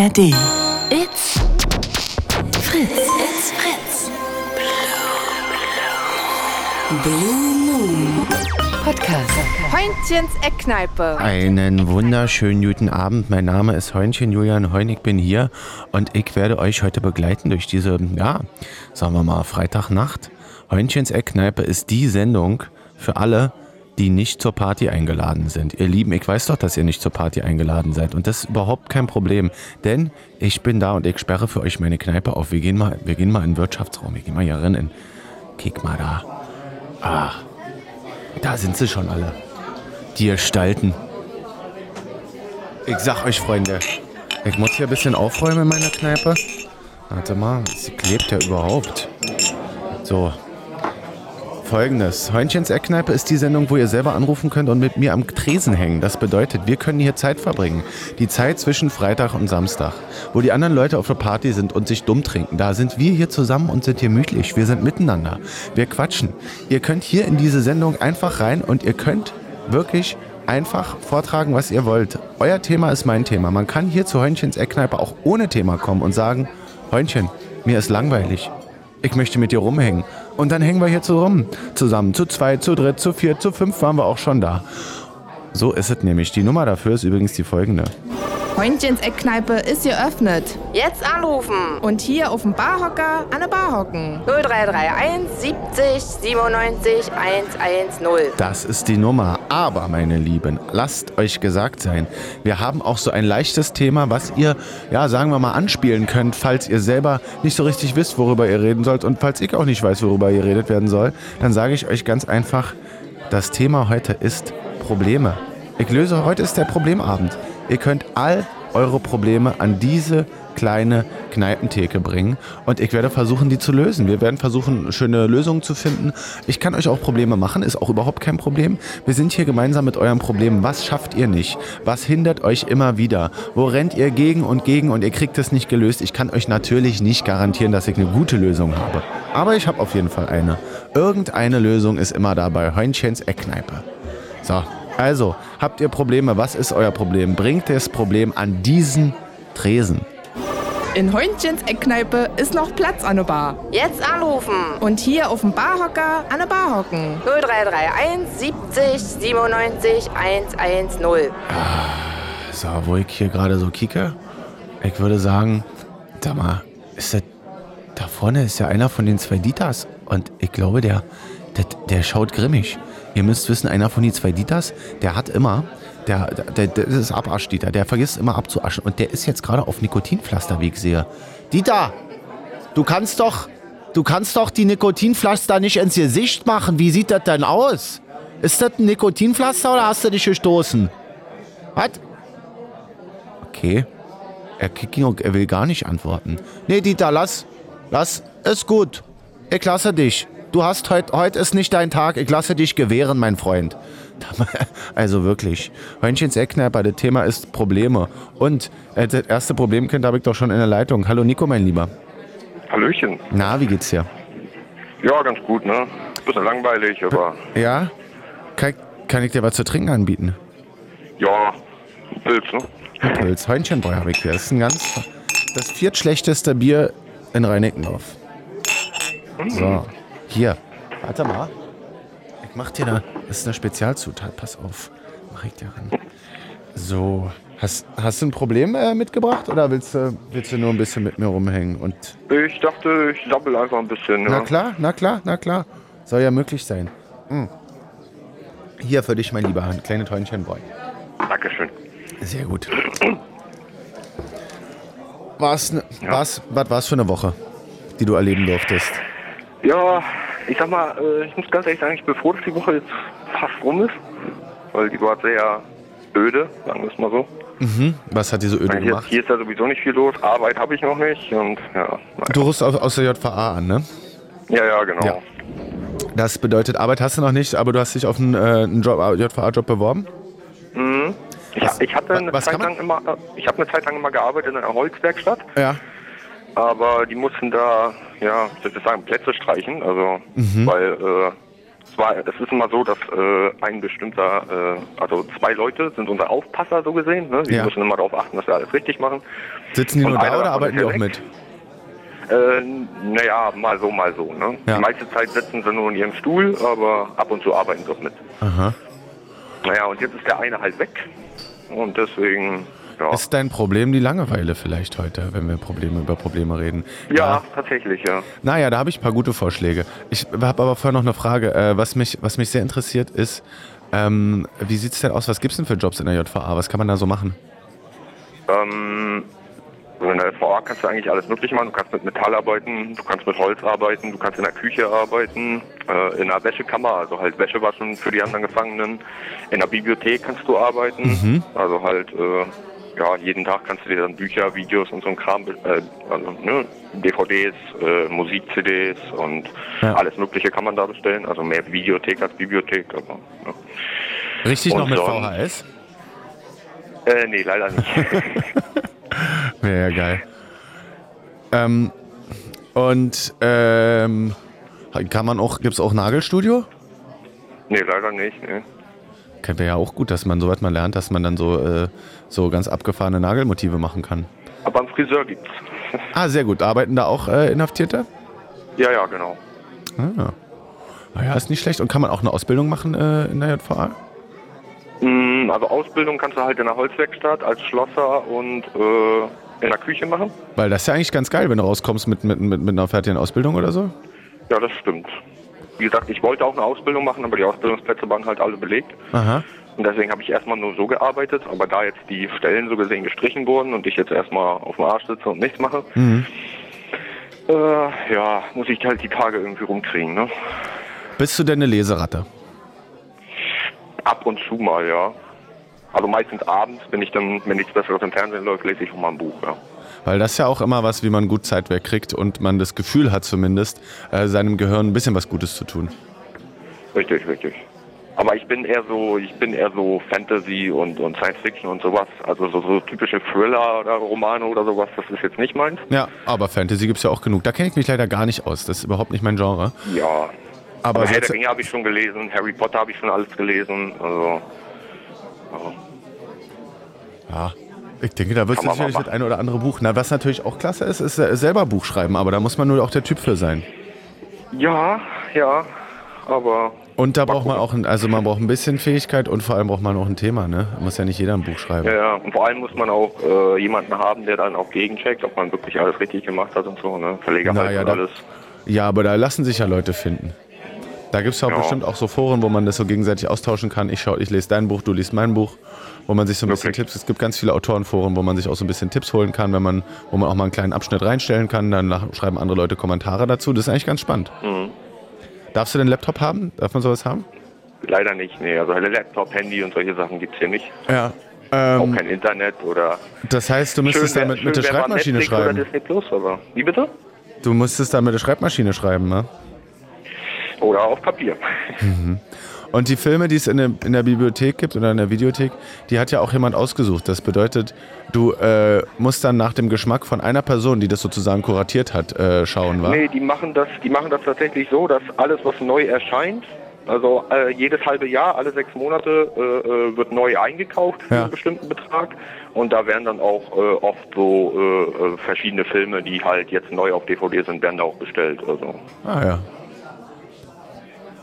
ARD. It's Fritz. It's Fritz. Blue Moon Podcast. Heintchens Eckkneipe. Einen wunderschönen guten Abend. Mein Name ist Heunchen Julian Heun. Ich bin hier und ich werde euch heute begleiten durch diese, ja, sagen wir mal, Freitagnacht. Heunchens Eckkneipe ist die Sendung für alle, die nicht zur Party eingeladen sind. Ihr Lieben, ich weiß doch, dass ihr nicht zur Party eingeladen seid. Und das ist überhaupt kein Problem. Denn ich bin da und ich sperre für euch meine Kneipe auf. Wir gehen mal, wir gehen mal in den Wirtschaftsraum. Wir gehen mal hier rein. Kick mal da. Ah, da sind sie schon alle. Die Gestalten. Ich sag euch, Freunde, ich muss hier ein bisschen aufräumen in meiner Kneipe. Warte mal, sie klebt ja überhaupt. So. Folgendes. Heunchens Eckkneipe ist die Sendung, wo ihr selber anrufen könnt und mit mir am Tresen hängen. Das bedeutet, wir können hier Zeit verbringen. Die Zeit zwischen Freitag und Samstag. Wo die anderen Leute auf der Party sind und sich dumm trinken. Da sind wir hier zusammen und sind hier mütlich. Wir sind miteinander. Wir quatschen. Ihr könnt hier in diese Sendung einfach rein und ihr könnt wirklich einfach vortragen, was ihr wollt. Euer Thema ist mein Thema. Man kann hier zu Heunchens Eckkneipe auch ohne Thema kommen und sagen, Heunchen, mir ist langweilig. Ich möchte mit dir rumhängen. Und dann hängen wir hier zusammen. Zusammen. Zu zwei, zu dritt, zu vier, zu fünf waren wir auch schon da. So ist es nämlich. Die Nummer dafür ist übrigens die folgende. Heintchens Eckkneipe ist geöffnet. Jetzt anrufen. Und hier auf dem Barhocker an der Bar hocken. 0331 70 97 110. Das ist die Nummer. Aber, meine Lieben, lasst euch gesagt sein, wir haben auch so ein leichtes Thema, was ihr, ja, sagen wir mal, anspielen könnt, falls ihr selber nicht so richtig wisst, worüber ihr reden sollt. Und falls ich auch nicht weiß, worüber ihr redet werden soll, dann sage ich euch ganz einfach, das Thema heute ist Probleme. Ich löse, heute ist der Problemabend. Ihr könnt all eure Probleme an diese kleine Kneipentheke bringen und ich werde versuchen, die zu lösen. Wir werden versuchen, schöne Lösungen zu finden. Ich kann euch auch Probleme machen, ist auch überhaupt kein Problem. Wir sind hier gemeinsam mit euren Problemen. Was schafft ihr nicht? Was hindert euch immer wieder? Wo rennt ihr gegen und gegen und ihr kriegt es nicht gelöst? Ich kann euch natürlich nicht garantieren, dass ich eine gute Lösung habe. Aber ich habe auf jeden Fall eine. Irgendeine Lösung ist immer da bei Heunchens Eckkneipe. So, also, habt ihr Probleme? Was ist euer Problem? Bringt das Problem an diesen Tresen. In Heintchens Eckkneipe ist noch Platz an der Bar. Jetzt anrufen. Und hier auf dem Barhocker an der Bar hocken. 0331 70 97 110. So, wo ich hier gerade so kicke, ich würde sagen, sag mal, ist das, da vorne ist ja einer von den zwei Dieters und ich glaube, der, der, der schaut grimmig. Ihr müsst wissen, einer von den zwei Dieters, der hat immer, der, der, der das ist Abasch-Dieter, der vergisst immer abzuaschen und der ist jetzt gerade auf Nikotinpflaster, wie ich sehe. Dieter, du kannst doch, du kannst doch die Nikotinpflaster nicht ins Gesicht machen. Wie sieht das denn aus? Ist das ein Nikotinpflaster oder hast du dich gestoßen? Was? Okay. Er, er will gar nicht antworten. Nee, Dieter, lass. Lass. Ist gut. Ich lasse dich. Du hast heute, heute ist nicht dein Tag. Ich lasse dich gewähren, mein Freund. Also wirklich. Hörnchens Eckkneiper, das Thema ist Probleme. Und äh, das erste Problemkind habe ich doch schon in der Leitung. Hallo Nico, mein Lieber. Hallöchen. Na, wie geht's dir? Ja, ganz gut, ne? Bisschen langweilig, aber Ja? Kann, kann ich dir was zu trinken anbieten? ja, Pilz, ne? Pilz. Heunchenbräu habe ich hier. Das ist ein ganz, das viertschlechteste Bier in Reinickendorf. So, hier. Warte mal. Ich mach dir da, das ist eine Spezialzutat, pass auf. Mach ich dir ran. So, hast, hast du ein Problem äh, mitgebracht oder willst du, willst du nur ein bisschen mit mir rumhängen? Und Ich dachte, ich sabbel einfach ein bisschen, na ja. klar, na klar, na klar. Soll ja möglich sein. Mm. Hier für dich, mein Lieber, ein kleines Heunchenbräu. Dankeschön. Sehr gut. Was, ne, was, was war's für eine Woche, die du erleben durftest? Ja, ich sag mal, äh, ich muss ganz ehrlich sagen, ich bin froh, dass die Woche jetzt fast rum ist. Weil die war sehr öde, sagen wir es mal so. Was hat dir so öde Hier, gemacht? hier ist ja sowieso nicht viel los. Arbeit habe ich noch nicht und ja. naja. Du rufst aus, aus der JVA an, ne? Ja, ja, genau. Ja. Das bedeutet, Arbeit hast du noch nicht, aber du hast dich auf einen, äh, einen Job, JVA-Job beworben? Ich, ich hatte eine was Zeit lang immer, äh, ich habe eine Zeit lang immer gearbeitet in einer Holzwerkstatt. Ja. aber die mussten da, ja, ich das sagen, Plätze streichen, also, weil, äh, Es, war, es ist immer so, dass äh, ein bestimmter, äh, also zwei Leute sind unser Aufpasser so gesehen. Ne? Die Ja. müssen immer darauf achten, dass wir alles richtig machen. Sitzen die nur da oder arbeiten die auch mit? Äh, naja, mal so, mal so. Ne? Ja. Die meiste Zeit sitzen sie nur in ihrem Stuhl, aber ab und zu arbeiten sie auch mit. Aha. Naja, und jetzt ist der eine halt weg. Und deswegen, ja. Ist dein Problem die Langeweile vielleicht heute, wenn wir Probleme über Probleme reden? ja, tatsächlich, ja. Naja, da habe ich ein paar gute Vorschläge. Ich habe aber vorher noch eine Frage. Äh, was, mich, was mich sehr interessiert ist, ähm, wie sieht es denn aus? Was gibt es denn für Jobs in der JVA? Was kann man da so machen? Ähm, also in der VA kannst du eigentlich alles mögliche machen. Du kannst mit Metall arbeiten, du kannst mit Holz arbeiten, du kannst in der Küche arbeiten, äh, in der Wäschekammer, also halt Wäsche waschen für die anderen Gefangenen. In der Bibliothek kannst du arbeiten, also halt, äh, ja, jeden Tag kannst du dir dann Bücher, Videos und so ein Kram, äh, also ne, DVDs, äh, Musik-CDs und Ja. alles Mögliche kann man da bestellen. Also mehr Videothek als Bibliothek, aber ja. Richtig noch Und mit sonst- VHS? Äh, nee, leider nicht. Wäre ja geil. Ähm, und ähm, kann man auch, gibt es auch Nagelstudio? nee, leider nicht, ne. Wäre ja auch gut, dass man, soweit man lernt, dass man dann so, äh, so ganz abgefahrene Nagelmotive machen kann. Aber einen Friseur gibt's. Ah, sehr gut. Arbeiten da auch äh, Inhaftierte? ja, ja, genau. Ah. Naja, ist nicht schlecht. Und kann man auch eine Ausbildung machen äh, in der JVA? Mm, Also Ausbildung kannst du halt in der Holzwerkstatt als Schlosser und äh, in der Küche machen. Weil das ist ja eigentlich ganz geil, wenn du rauskommst mit, mit, mit, mit einer fertigen Ausbildung oder so. Ja, das stimmt. Wie gesagt, ich wollte auch eine Ausbildung machen, aber die Ausbildungsplätze waren halt alle belegt. Aha. Und deswegen habe ich erstmal nur so gearbeitet. Aber da jetzt die Stellen so gesehen gestrichen wurden und ich jetzt erstmal auf dem Arsch sitze und nichts mache, äh, ja, muss ich halt die Tage irgendwie rumkriegen. Ne? Bist du denn eine Leseratte? Ab und zu mal, ja. Also meistens abends, wenn ich dann, wenn nichts Besseres im Fernsehen läuft, lese ich auch mal ein Buch, ja. Weil das ist ja auch immer was, wie man gut Zeit wegkriegt und man das Gefühl hat zumindest, äh, seinem Gehirn ein bisschen was Gutes zu tun. Richtig, richtig. Aber ich bin eher so, ich bin eher so Fantasy und, und Science Fiction und sowas. Also so, so typische Thriller oder Romane oder sowas, das ist jetzt nicht meins. Ja, aber Fantasy gibt's ja auch genug. Da kenne ich mich leider gar nicht aus. Das ist überhaupt nicht mein Genre. Ja. Aber Aber Herr der Ringe habe ich schon gelesen, Harry Potter habe ich schon alles gelesen. Also Ja, ich denke, da wird sicherlich mal das eine oder andere Buch. Na, was natürlich auch klasse ist, ist äh, selber Buch schreiben, aber da muss man nur auch der Typ für sein. ja, ja. Aber Und da braucht man auch, ein, also man braucht ein bisschen Fähigkeit und vor allem braucht man auch ein Thema, ne? Muss ja nicht jeder ein Buch schreiben. ja, ja. Und vor allem muss man auch äh, jemanden haben, der dann auch gegencheckt, ob man wirklich alles richtig gemacht hat und so. Ne? Verleger halt Naja, und da- alles. Ja, aber da lassen sich ja Leute finden. Da gibt es ja, Ja. bestimmt auch so Foren, wo man das so gegenseitig austauschen kann. Ich schau, ich lese dein Buch, du liest mein Buch, wo man sich so ein bisschen Wirklich? Tipps. Es gibt ganz viele Autorenforen, wo man sich auch so ein bisschen Tipps holen kann, wenn man, wo man auch mal einen kleinen Abschnitt reinstellen kann. Dann schreiben andere Leute Kommentare dazu. Das ist eigentlich ganz spannend. Mhm. Darfst du den Laptop haben? Darf man sowas haben? Leider nicht, nee. Also Laptop, Handy und solche Sachen gibt's hier nicht. Ja. Auch Ähm, kein Internet oder. das heißt, du müsstest damit mit der Schreibmaschine Netflix Oder schreiben. Disney Plus, aber. Wie bitte? Du musstest dann mit der Schreibmaschine schreiben, ne? Oder auf Papier. Und die Filme, die es in der, in der Bibliothek gibt oder in der Videothek, die hat ja auch jemand ausgesucht. Das bedeutet, du äh, musst dann nach dem Geschmack von einer Person, die das sozusagen kuratiert hat, äh, schauen, wa? Nee, die machen das, die machen das tatsächlich so, dass alles, was neu erscheint, also äh, jedes halbe Jahr, alle sechs Monate äh, äh, wird neu eingekauft für Ja. einen bestimmten Betrag. Und da werden dann auch äh, oft so äh, äh, verschiedene Filme, die halt jetzt neu auf DVD sind, werden da auch bestellt. Also. Ah ja.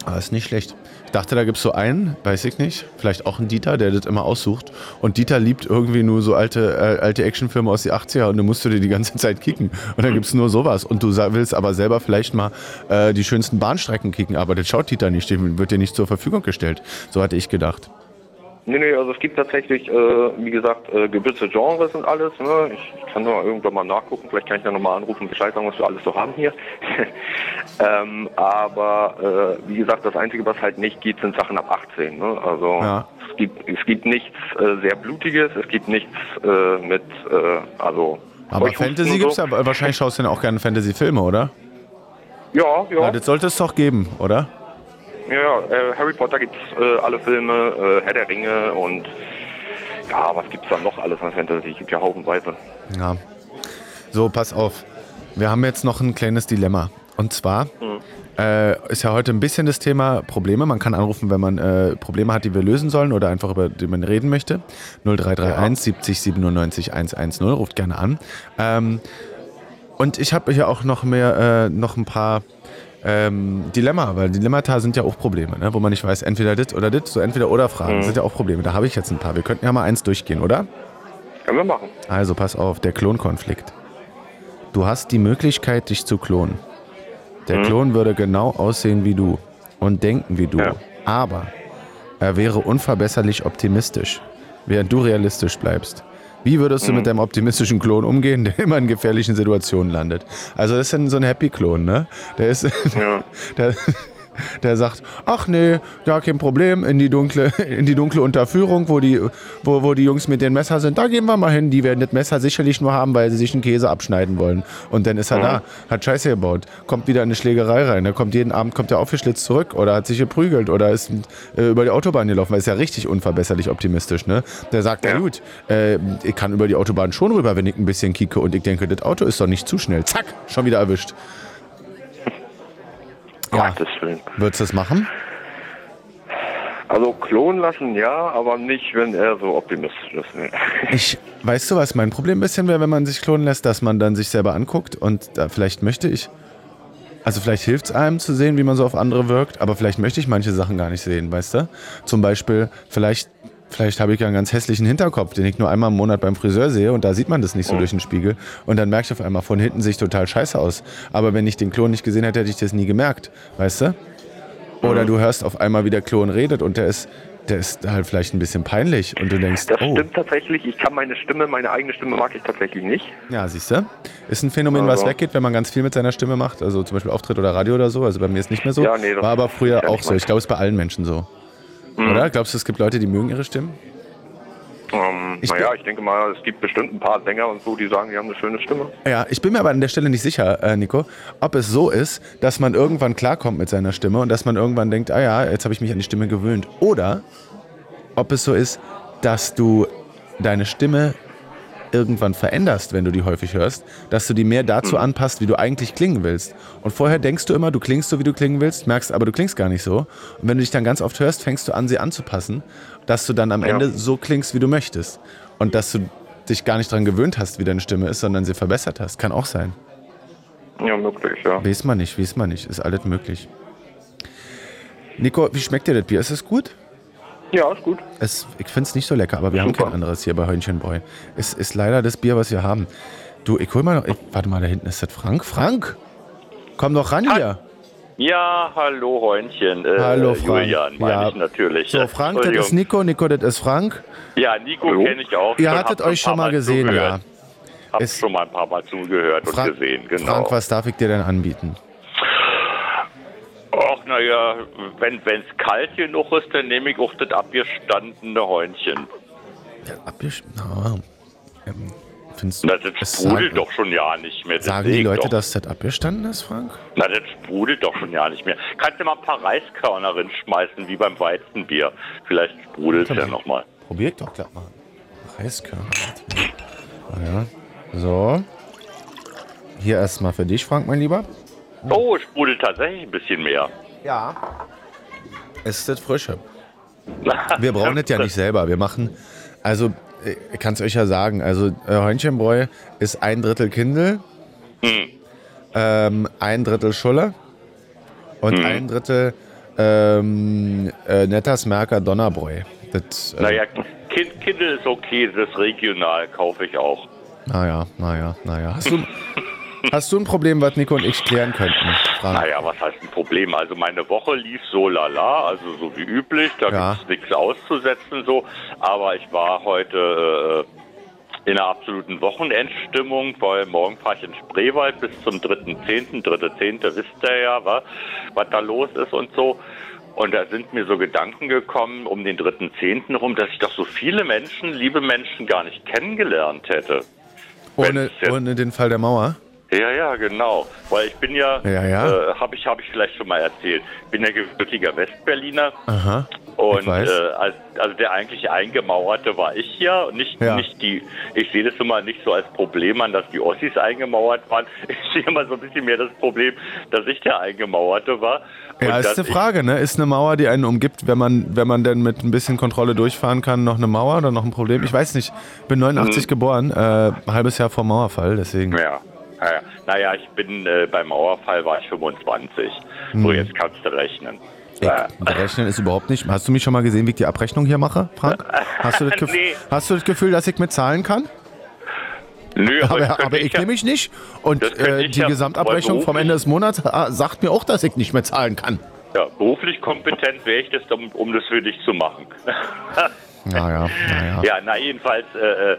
Ah, ist nicht schlecht. Ich dachte, da gibt es so einen, weiß ich nicht, vielleicht auch einen Dieter, der das immer aussucht. Und Dieter liebt irgendwie nur so alte, äh, alte Actionfilme aus den 80er und dann musst du dir die ganze Zeit kicken. Und dann gibt es nur sowas. Und du willst aber selber vielleicht mal äh, die schönsten Bahnstrecken kicken, aber das schaut Dieter nicht, dem wird dir nicht zur Verfügung gestellt. So hatte ich gedacht. Nee, nee, also es gibt tatsächlich, äh, wie gesagt, äh, gewisse Genres und alles. Ne? Ich, ich kann nur irgendwann mal nachgucken, vielleicht kann ich dann nochmal anrufen und Bescheid sagen, was wir alles so haben hier. ähm, aber äh, wie gesagt, das Einzige, was halt nicht gibt, sind Sachen ab 18. Ne? Also Ja. es, gibt, es gibt nichts äh, sehr Blutiges, es gibt nichts äh, mit, äh, also... Aber Fantasy und gibt's so. ja, wahrscheinlich schaust du dann auch gerne Fantasy-Filme, oder? Ja, Ja, ja. das sollte es doch geben, oder? Ja, ja, äh, Harry Potter gibt's äh, alle Filme, äh, Herr der Ringe und ja, was gibt's da noch alles an Fantasy? Gibt ja haufenweise. Ja. So, pass auf. Wir haben jetzt noch ein kleines Dilemma. Und zwar, Äh, ist ja heute ein bisschen das Thema Probleme. Man kann anrufen, wenn man äh, Probleme hat, die wir lösen sollen oder einfach über die man reden möchte. 0331 70 97 110. Ruft gerne an. Ähm, und ich habe hier auch noch mehr, äh, noch ein paar ähm, Dilemma, weil Dilemmata sind ja auch Probleme, ne? wo man nicht weiß, entweder dit oder dit, so entweder oder Fragen Mhm. sind ja auch Probleme. Da habe ich jetzt ein paar. Wir könnten ja mal eins durchgehen, oder? Können wir machen. Also pass auf, der Klonkonflikt. Du hast die Möglichkeit, dich zu klonen. Der Klon würde genau aussehen wie du und denken wie du. Ja. Aber er wäre unverbesserlich optimistisch, während du realistisch bleibst. Wie würdest du mit deinem optimistischen Klon umgehen, der immer in gefährlichen Situationen landet? Also das ist dann so ein Happy-Klon, ne? Der ist, Ja. der, der sagt, ach nee, ja kein Problem, in die dunkle, in die dunkle Unterführung, wo die, wo, wo die Jungs mit den Messer sind, da gehen wir mal hin. Die werden das Messer sicherlich nur haben, weil sie sich einen Käse abschneiden wollen. Und dann ist er da, hat Scheiße gebaut, kommt wieder in eine Schlägerei rein. Er kommt jeden Abend kommt er aufgeschlitzt zurück oder hat sich geprügelt oder ist äh, über die Autobahn gelaufen, weil ist ja richtig unverbesserlich optimistisch, ne? Der sagt, na Ja. gut, äh, ich kann über die Autobahn schon rüber, wenn ich ein bisschen kicke und ich denke, das Auto ist doch nicht zu schnell. Zack, schon wieder erwischt. Ja. Gottes Willen. Würdest du das machen? Also klonen lassen, ja, aber nicht, wenn er so optimistisch ist. Nee. Ich, weißt du, was mein Problem ein bisschen wäre, wenn man sich klonen lässt, dass man dann sich selber anguckt und da vielleicht möchte ich, also vielleicht hilft es einem zu sehen, wie man so auf andere wirkt, aber vielleicht möchte ich manche Sachen gar nicht sehen, weißt du? Zum Beispiel, vielleicht, vielleicht habe ich ja einen ganz hässlichen Hinterkopf, den ich nur einmal im Monat beim Friseur sehe und da sieht man das nicht so durch den Spiegel und dann merke ich auf einmal, von hinten sehe ich total scheiße aus. Aber wenn ich den Klon nicht gesehen hätte, hätte ich das nie gemerkt, weißt du? Oder du hörst auf einmal, wie der Klon redet und der ist, der ist halt vielleicht ein bisschen peinlich und du denkst, Das oh. stimmt tatsächlich. Ich kann meine Stimme, meine eigene Stimme mag ich tatsächlich nicht. Ja, siehst du? Ist ein Phänomen, was Also. weggeht, wenn man ganz viel mit seiner Stimme macht. Also zum Beispiel Auftritt oder Radio oder so. Also bei mir ist nicht mehr so. Ja, nee, War aber früher auch so. Ich glaube, es ist bei allen Menschen so. Mhm. Oder? Glaubst du, es gibt Leute, die mögen ihre Stimmen? Ähm, Ich naja, ich denke mal, es gibt bestimmt ein paar Sänger und so, die sagen, die haben eine schöne Stimme. Ja, ich bin mir aber an der Stelle nicht sicher, äh, Nico, ob es so ist, dass man irgendwann klarkommt mit seiner Stimme und dass man irgendwann denkt, ah ja, jetzt habe ich mich an die Stimme gewöhnt. Oder ob es so ist, dass du deine Stimme irgendwann veränderst, wenn du die häufig hörst, dass du die mehr dazu anpasst, wie du eigentlich klingen willst. Und vorher denkst du immer, du klingst so, wie du klingen willst, merkst aber, du klingst gar nicht so. Und wenn du dich dann ganz oft hörst, fängst du an, sie anzupassen, dass du dann am Ja. Ende so klingst, wie du möchtest. Und dass du dich gar nicht daran gewöhnt hast, wie deine Stimme ist, sondern sie verbessert hast. Kann auch sein. Ja, möglich, ja. Weiß man nicht, weiß man nicht. Ist alles möglich. Nico, wie schmeckt dir das Bier? Ist es gut? Ja, ist gut. Es, ich finde es nicht so lecker, aber wir haben Super. kein anderes hier bei Hörnchenbräu. Es ist leider das Bier, was wir haben. Du, ich hol mal noch. Ich, warte mal, da hinten ist das Frank. Frank! Komm doch ran hier. Ja, hallo Häunchen. Äh, Hallo, Frank. Julian, meine Ja. ich natürlich. So, Frank, das ist Nico, Nico, das ist Frank. Ja, Nico kenne ich auch. Ihr schon, hattet euch schon mal gesehen, zugehört. ja. Hab Ist- schon mal ein paar Mal zugehört Frank, und gesehen, genau. Frank, was darf ich dir denn anbieten? Ach, naja, wenn es kalt genug ist, dann nehme ich auch das abgestandene Häunchen. Ja, abgesch... Na, ähm, findest du... Na, das sprudelt sagen, doch schon ja nicht mehr. das Sagen die Leute, doch. dass das abgestanden ist, Frank? Na, das sprudelt doch schon ja nicht mehr. Kannst du mal ein paar Reiskörner schmeißen, wie beim Weizenbier. Vielleicht sprudelt es ja nochmal. Probier doch gleich mal. Reiskörner. Ah, Ja. So. Hier erstmal für dich, Frank, mein Lieber. Oh, es sprudelt tatsächlich ein bisschen mehr. Ja. Es ist das Frische. Wir brauchen das ja nicht selber. Wir machen, also äh, ich kann es euch ja sagen, also äh, Hörnchenbräu ist ein Drittel Kindel, Hm. ähm, ein Drittel Schulle und Hm. ein Drittel ähm, äh, Netters Merker Donnerbräu. Das, äh, Naja, kind, Kindle ist okay, das ist regional, kaufe ich auch. Naja, naja, naja. Hast du, hast du ein Problem, was Nico und ich klären könnten, Frank? Naja, was heißt ein Problem? Also meine Woche lief so lala, also so wie üblich, da Ja. gibt's nichts auszusetzen so. Aber ich war heute äh, in einer absoluten Wochenendstimmung, weil morgen fahre ich in Spreewald bis zum 3.10., 3.10. wisst ihr ja, wa, was da los ist und so. Und da sind mir so Gedanken gekommen um den 3.10. rum, dass ich doch so viele Menschen, liebe Menschen, gar nicht kennengelernt hätte. Ohne, ohne den Fall der Mauer? Ja, ja, genau. Weil ich bin ja, Ja, ja. Äh, habe ich, hab ich vielleicht schon mal erzählt, bin ja gebürtiger Westberliner. Aha. Und äh, als, also der eigentlich Eingemauerte war ich ja und nicht, Ja. nicht die, ich sehe das immer nicht so als Problem an, dass die Ossis eingemauert waren. Ich sehe immer so ein bisschen mehr das Problem, dass ich der Eingemauerte war. Ja, ist eine Frage, ne? Ist eine Mauer, die einen umgibt, wenn man, wenn man denn mit ein bisschen Kontrolle durchfahren kann, noch eine Mauer oder noch ein Problem? Ich weiß nicht. Bin 89 Mhm. geboren, äh, halbes Jahr vor Mauerfall, deswegen. Ja, naja, naja, ich bin äh, beim Mauerfall war ich 25. Hm. So, jetzt kannst du rechnen. Ich, Ja. rechnen ist überhaupt nicht. Hast du mich schon mal gesehen, wie ich die Abrechnung hier mache, Frank? Hast du das, Gef Nee. hast du das Gefühl, dass ich mit zahlen kann? Nö, Aber, aber ich ja- nämlich nicht. Und äh, ich die ja Gesamtabrechnung vom Ende des Monats äh, sagt mir auch, dass ich nicht mehr zahlen kann. Ja, beruflich kompetent wäre ich das, um, um das für dich zu machen. Naja, naja. ja, na jedenfalls äh,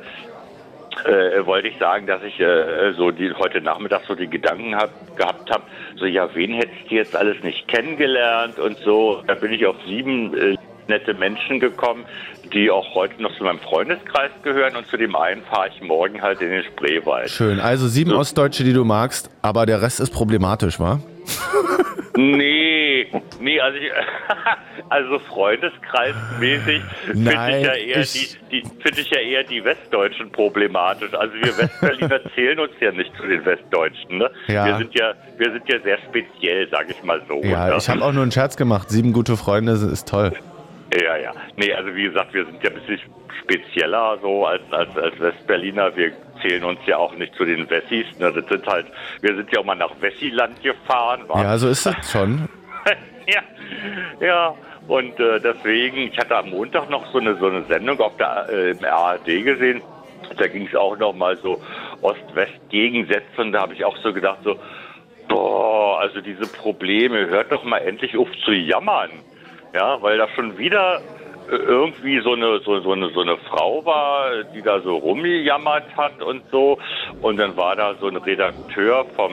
äh, wollte ich sagen, dass ich äh, so die, heute Nachmittag so die Gedanken hab, gehabt habe, so ja, wen hättest du jetzt alles nicht kennengelernt und so. Da bin ich auf sieben äh, nette Menschen gekommen, die auch heute noch zu meinem Freundeskreis gehören und zu dem einen fahre ich morgen halt in den Spreewald. Schön. Also sieben Ostdeutsche, die du magst, aber der Rest ist problematisch, wa? Nee, nee, also, ich, also Freundeskreismäßig finde ich ja eher ich- die, die finde ich ja eher die Westdeutschen problematisch. Also wir Westberliner zählen uns ja nicht zu den Westdeutschen, ne? Ja. Wir sind ja, wir sind ja sehr speziell, sag ich mal so. Ja, ich habe auch nur einen Scherz gemacht. Sieben gute Freunde ist toll. Ja, ja. Nee, also wie gesagt, wir sind ja ein bisschen spezieller so als, als, als Westberliner. Wir zählen uns ja auch nicht zu den Wessis. Ne? Das sind halt, wir sind ja auch mal nach Wessiland gefahren. wa? Ja, so ist es schon. ja, ja. Und äh, deswegen, ich hatte am Montag noch so eine so eine Sendung auf der äh, im ARD gesehen. Da ging es auch noch mal so Ost-West-Gegensätze und da habe ich auch so gedacht so, boah, also diese Probleme, hört doch mal endlich auf zu jammern, ja, weil da schon wieder äh, irgendwie so eine so, so eine so eine Frau war, die da so rumgejammert hat und so und dann war da so ein Redakteur vom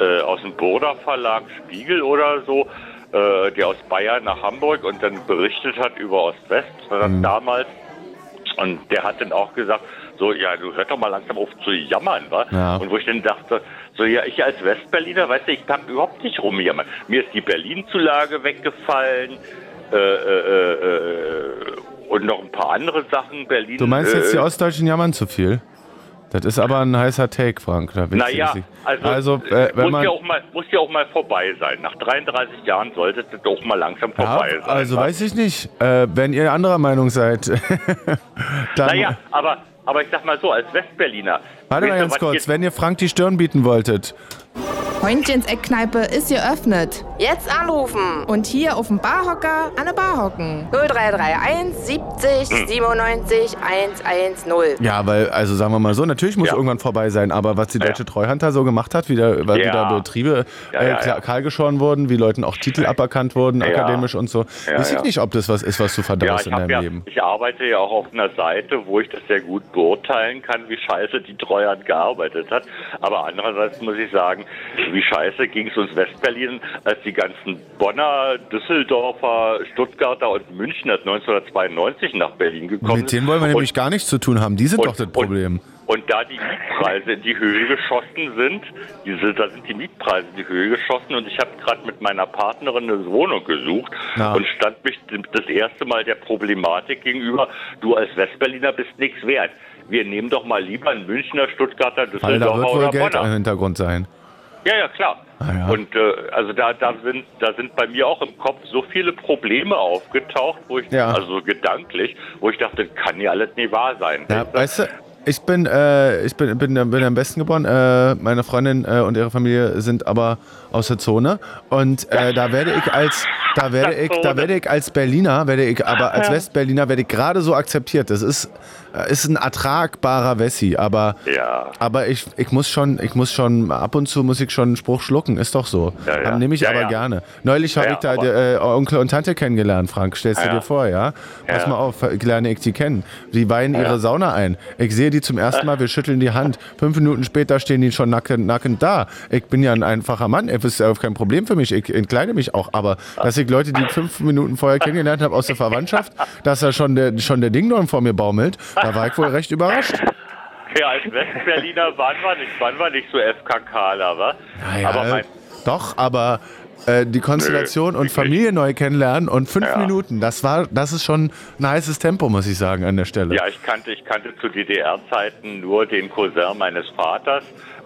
äh, aus dem Burda Verlag Spiegel oder so, äh, der aus Bayern nach Hamburg und dann berichtet hat über Ost-West Mhm. damals. Und der hat dann auch gesagt, so, ja, du hört doch mal langsam auf zu jammern, wa? Ja. Und wo ich dann dachte, so, ja, ich als Westberliner, weißt du, ich hab überhaupt nicht rumjammern. Mir ist die Berlin-Zulage weggefallen, äh, äh, äh, und noch ein paar andere Sachen. Berlin. Du meinst jetzt, die äh, Ostdeutschen jammern zu viel? Das ist aber ein heißer Take, Frank. Da Naja, also, also äh, wenn muss, man, ja auch mal, muss ja auch mal vorbei sein. Nach 33 Jahren sollte es doch mal langsam ja, vorbei sein. also wa? weiß ich nicht. Äh, wenn ihr anderer Meinung seid, dann Naja, aber, aber ich sag mal so, als Westberliner. warte mal ganz kurz. Wenn ihr Frank die Stirn bieten wolltet, Heunchens Eckkneipe ist geöffnet. Jetzt anrufen. Und hier auf dem Barhocker an der Bar hocken. 0331 70 97 110. ja, weil, also sagen wir mal so, natürlich muss Ja. irgendwann vorbei sein, aber was die Ja. Deutsche Treuhand da so gemacht hat, wie da, weil Ja. wieder Betriebe Ja, äh, ja, klar- ja. kahlgeschoren wurden, wie Leuten auch Titel aberkannt wurden, Ja. akademisch und so. Ja, Weiß ich ja. nicht, ob das was ist, was du Ja, verdaust in deinem ja, Leben. ich arbeite ja auch auf einer Seite, wo ich das sehr gut beurteilen kann, wie scheiße die Treuhand gearbeitet hat. Aber andererseits muss ich sagen, wie scheiße ging es uns Westberlin, als die ganzen Bonner, Düsseldorfer, Stuttgarter und Münchner 1992 nach Berlin gekommen Mit denen wollen wir Und- nämlich gar nichts zu tun haben. Die sind und- doch das Problem. Und, und da die Mietpreise in die Höhe geschossen sind, diese, da sind die Mietpreise in die Höhe geschossen und ich habe gerade mit meiner Partnerin eine Wohnung gesucht Ja. und stand mich das erste Mal der Problematik gegenüber, du als Westberliner bist nichts wert. Wir nehmen doch mal lieber einen Münchner, Stuttgarter, Weil da Düsseldorfer wird wohl oder Geld Bonner. im Hintergrund sein. Ja, ja, klar. Ah, ja. Und äh, also da, da sind da sind bei mir auch im Kopf so viele Probleme aufgetaucht, wo ich Ja. also gedanklich, wo ich dachte, kann ja alles nie wahr sein. Ja, weißt du, ich bin, äh, ich bin, bin, bin am besten geboren. Äh, meine Freundin äh, und ihre Familie sind aber aus der Zone. Und äh, da werde ich als, da werde ich, da werde ich als Berliner, werde ich, aber als Westberliner werde ich gerade so akzeptiert. Das ist, äh, ist ein ertragbarer Wessi, aber, Ja. aber ich, ich muss schon, ich muss schon, ab und zu muss ich schon einen Spruch schlucken, ist doch so. Ja, ja. Nehme ich Ja, aber gerne. Neulich habe ich da aber- äh, Onkel und Tante kennengelernt, Frank. Stellst du dir vor, ja? Pass mal auf, lerne ich die kennen. Die weihen ihre Sauna ein. Ich sehe die zum ersten Mal, wir schütteln die Hand. Fünf Minuten später stehen die schon nackend, nackend da. Ich bin ja ein einfacher Mann. Es ist ja kein Problem für mich. Ich entkleide mich auch. Aber dass ich Leute, die ich fünf Minuten vorher kennengelernt habe aus der Verwandtschaft, dass da schon der, schon der Ding vor mir baumelt, da war ich wohl recht überrascht. Ja, als Westberliner waren wir nicht, waren wir nicht so FKKler, wa? Naja, aber doch, aber äh, die Konstellation Nö, und Familie neu kennenlernen und fünf ja. Minuten, das war, das ist schon ein heißes Tempo, muss ich sagen, an der Stelle. Ja, ich kannte, ich kannte zu DDR-Zeiten nur den Cousin meines Vaters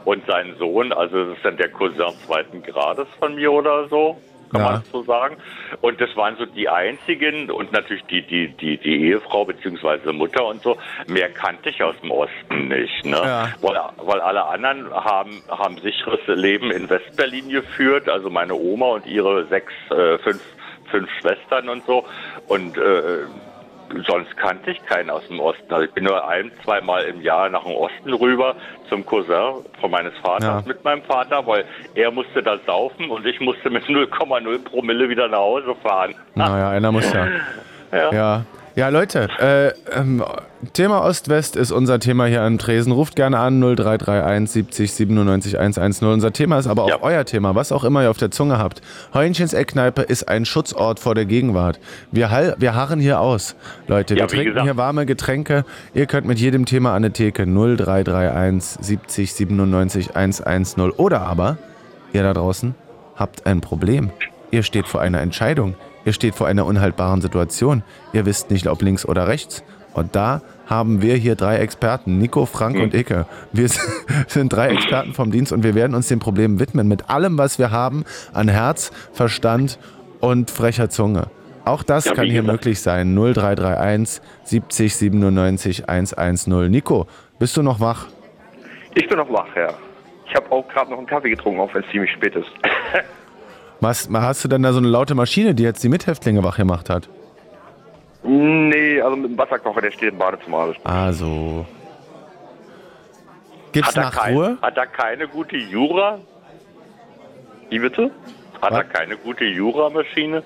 und seinen Sohn, also das ist dann der Cousin zweiten Grades von mir oder so kann ja. man so sagen. Und das waren so die einzigen und natürlich die, die, die, die Ehefrau bzw. Mutter und so. Mehr kannte ich aus dem Osten nicht. Ne? Ja. Weil, weil alle anderen haben, haben sicheres Leben in Westberlin geführt. Also meine Oma und ihre sechs, äh, fünf, fünf Schwestern und so. Und äh, sonst kannte ich keinen aus dem Osten. Also ich bin nur ein, zweimal im Jahr nach dem Osten rüber zum Cousin von meines Vaters ja. mit meinem Vater, weil er musste da saufen und ich musste mit 0,0 Promille wieder nach Hause fahren. Naja, einer muss ja. ja. ja. Ja, Leute, äh, ähm, Thema Ost-West ist unser Thema hier am Tresen. Ruft gerne an 0331 70 97 110. Unser Thema ist aber auch ja. euer Thema, was auch immer ihr auf der Zunge habt. Heuenchens Eckkneipe ist ein Schutzort vor der Gegenwart. Wir, wir harren hier aus, Leute. Wir ja, trinken gesagt. hier warme Getränke. Ihr könnt mit jedem Thema an eine Theke 0331 70 97 110. Oder aber, ihr da draußen, habt ein Problem. Ihr steht vor einer Entscheidung. Ihr steht vor einer unhaltbaren Situation. Ihr wisst nicht, ob links oder rechts. Und da haben wir hier drei Experten, Nico, Frank mhm. und Icke. Wir sind drei Experten vom Dienst und wir werden uns den Problemen widmen mit allem, was wir haben an Herz, Verstand und frecher Zunge. Auch das ja, kann hier gesagt. möglich sein. 0331 70 97 110. Nico, bist du noch wach? Ich bin noch wach, ja. Ich habe auch gerade noch einen Kaffee getrunken, auch wenn es ziemlich spät ist. Was, hast du denn da so eine laute Maschine, die jetzt die Mithäftlinge wach gemacht hat? Nee, also mit dem Wasserkocher, der steht im Badezimmer. Ah, so. Gibt's hat Nachtruhe? Kein, hat er keine gute Jura? Wie bitte? Hat Was? er keine gute Jura-Maschine?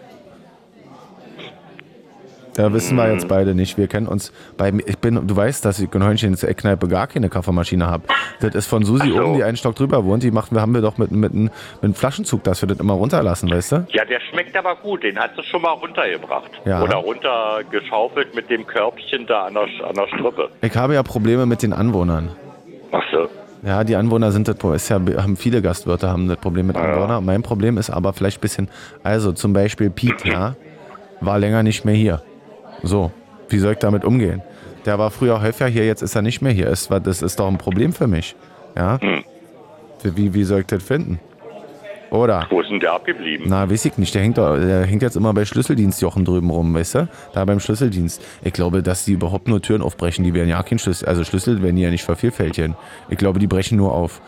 Da wissen wir jetzt beide nicht. Wir kennen uns bei ich bin, du weißt, dass ich in Hörnchen in Eckkneipe gar keine Kaffeemaschine habe. Das ist von Susi so. oben, die einen Stock drüber wohnt. Die machen wir, haben wir doch mit, mit, mit einem Flaschenzug, dass wir das immer runterlassen, weißt du? Ja, der schmeckt aber gut. Den hast du schon mal runtergebracht. Ja. Oder runtergeschaufelt mit dem Körbchen da an der, an der Strippe. Ich habe ja Probleme mit den Anwohnern. Ach so. Ja, die Anwohner sind das, ist ja, haben viele Gastwirte haben das Problem mit Anwohnern. Ja. Mein Problem ist aber vielleicht ein bisschen, also zum Beispiel Pete, ja, war länger nicht mehr hier. So, wie soll ich damit umgehen? Der war früher häufiger hier, jetzt ist er nicht mehr hier. Das ist doch ein Problem für mich. Ja? Hm. Wie, wie soll ich das finden? Oder? Wo ist denn der abgeblieben? Na, weiß ich nicht. Der hängt, der hängt jetzt immer bei Schlüsseldienstjochen drüben rum, weißt du? Da beim Schlüsseldienst. Ich glaube, dass die überhaupt nur Türen aufbrechen. Die werden ja kein Schlüssel. Also Schlüssel werden die ja nicht vervielfältigen. Ich glaube, die brechen nur auf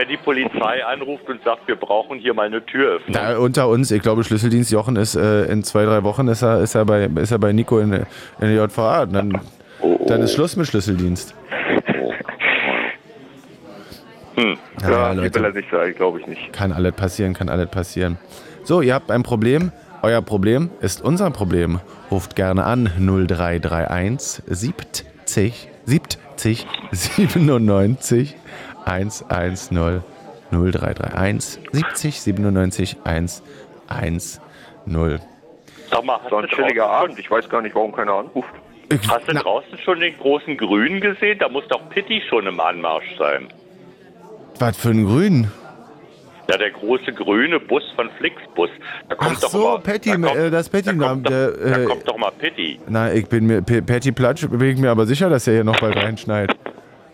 wenn die Polizei anruft und sagt, wir brauchen hier mal eine Tür öffnen. Da, unter uns, ich glaube, Schlüsseldienst Jochen ist äh, in zwei, drei Wochen ist er, ist er, bei, ist er bei Nico in, in der JVA. Dann, oh, oh. dann ist Schluss mit Schlüsseldienst. Hm. Ja, ja Leute, will er sich sagen, glaube ich nicht. Kann alles passieren, kann alles passieren. So, ihr habt ein Problem. Euer Problem ist unser Problem. Ruft gerne an 0331 70 70 97 110 0331 70 97 110. Sag mal, hast so ein chilliger Abend. Ich weiß gar nicht, warum keiner anruft. Hast du draußen schon den großen Grünen gesehen? Da muss doch Pitti schon im Anmarsch sein. Was für ein Grün? Ja, der große grüne Bus von Flixbus. Da kommt Ach doch so, immer, Patty, da kommt, äh, das Patty. Da, kommt, der, äh, da kommt doch mal Pitti. Nein, ich bin mir, Patty Platsch bin ich mir aber sicher, dass er hier noch bald reinschneit.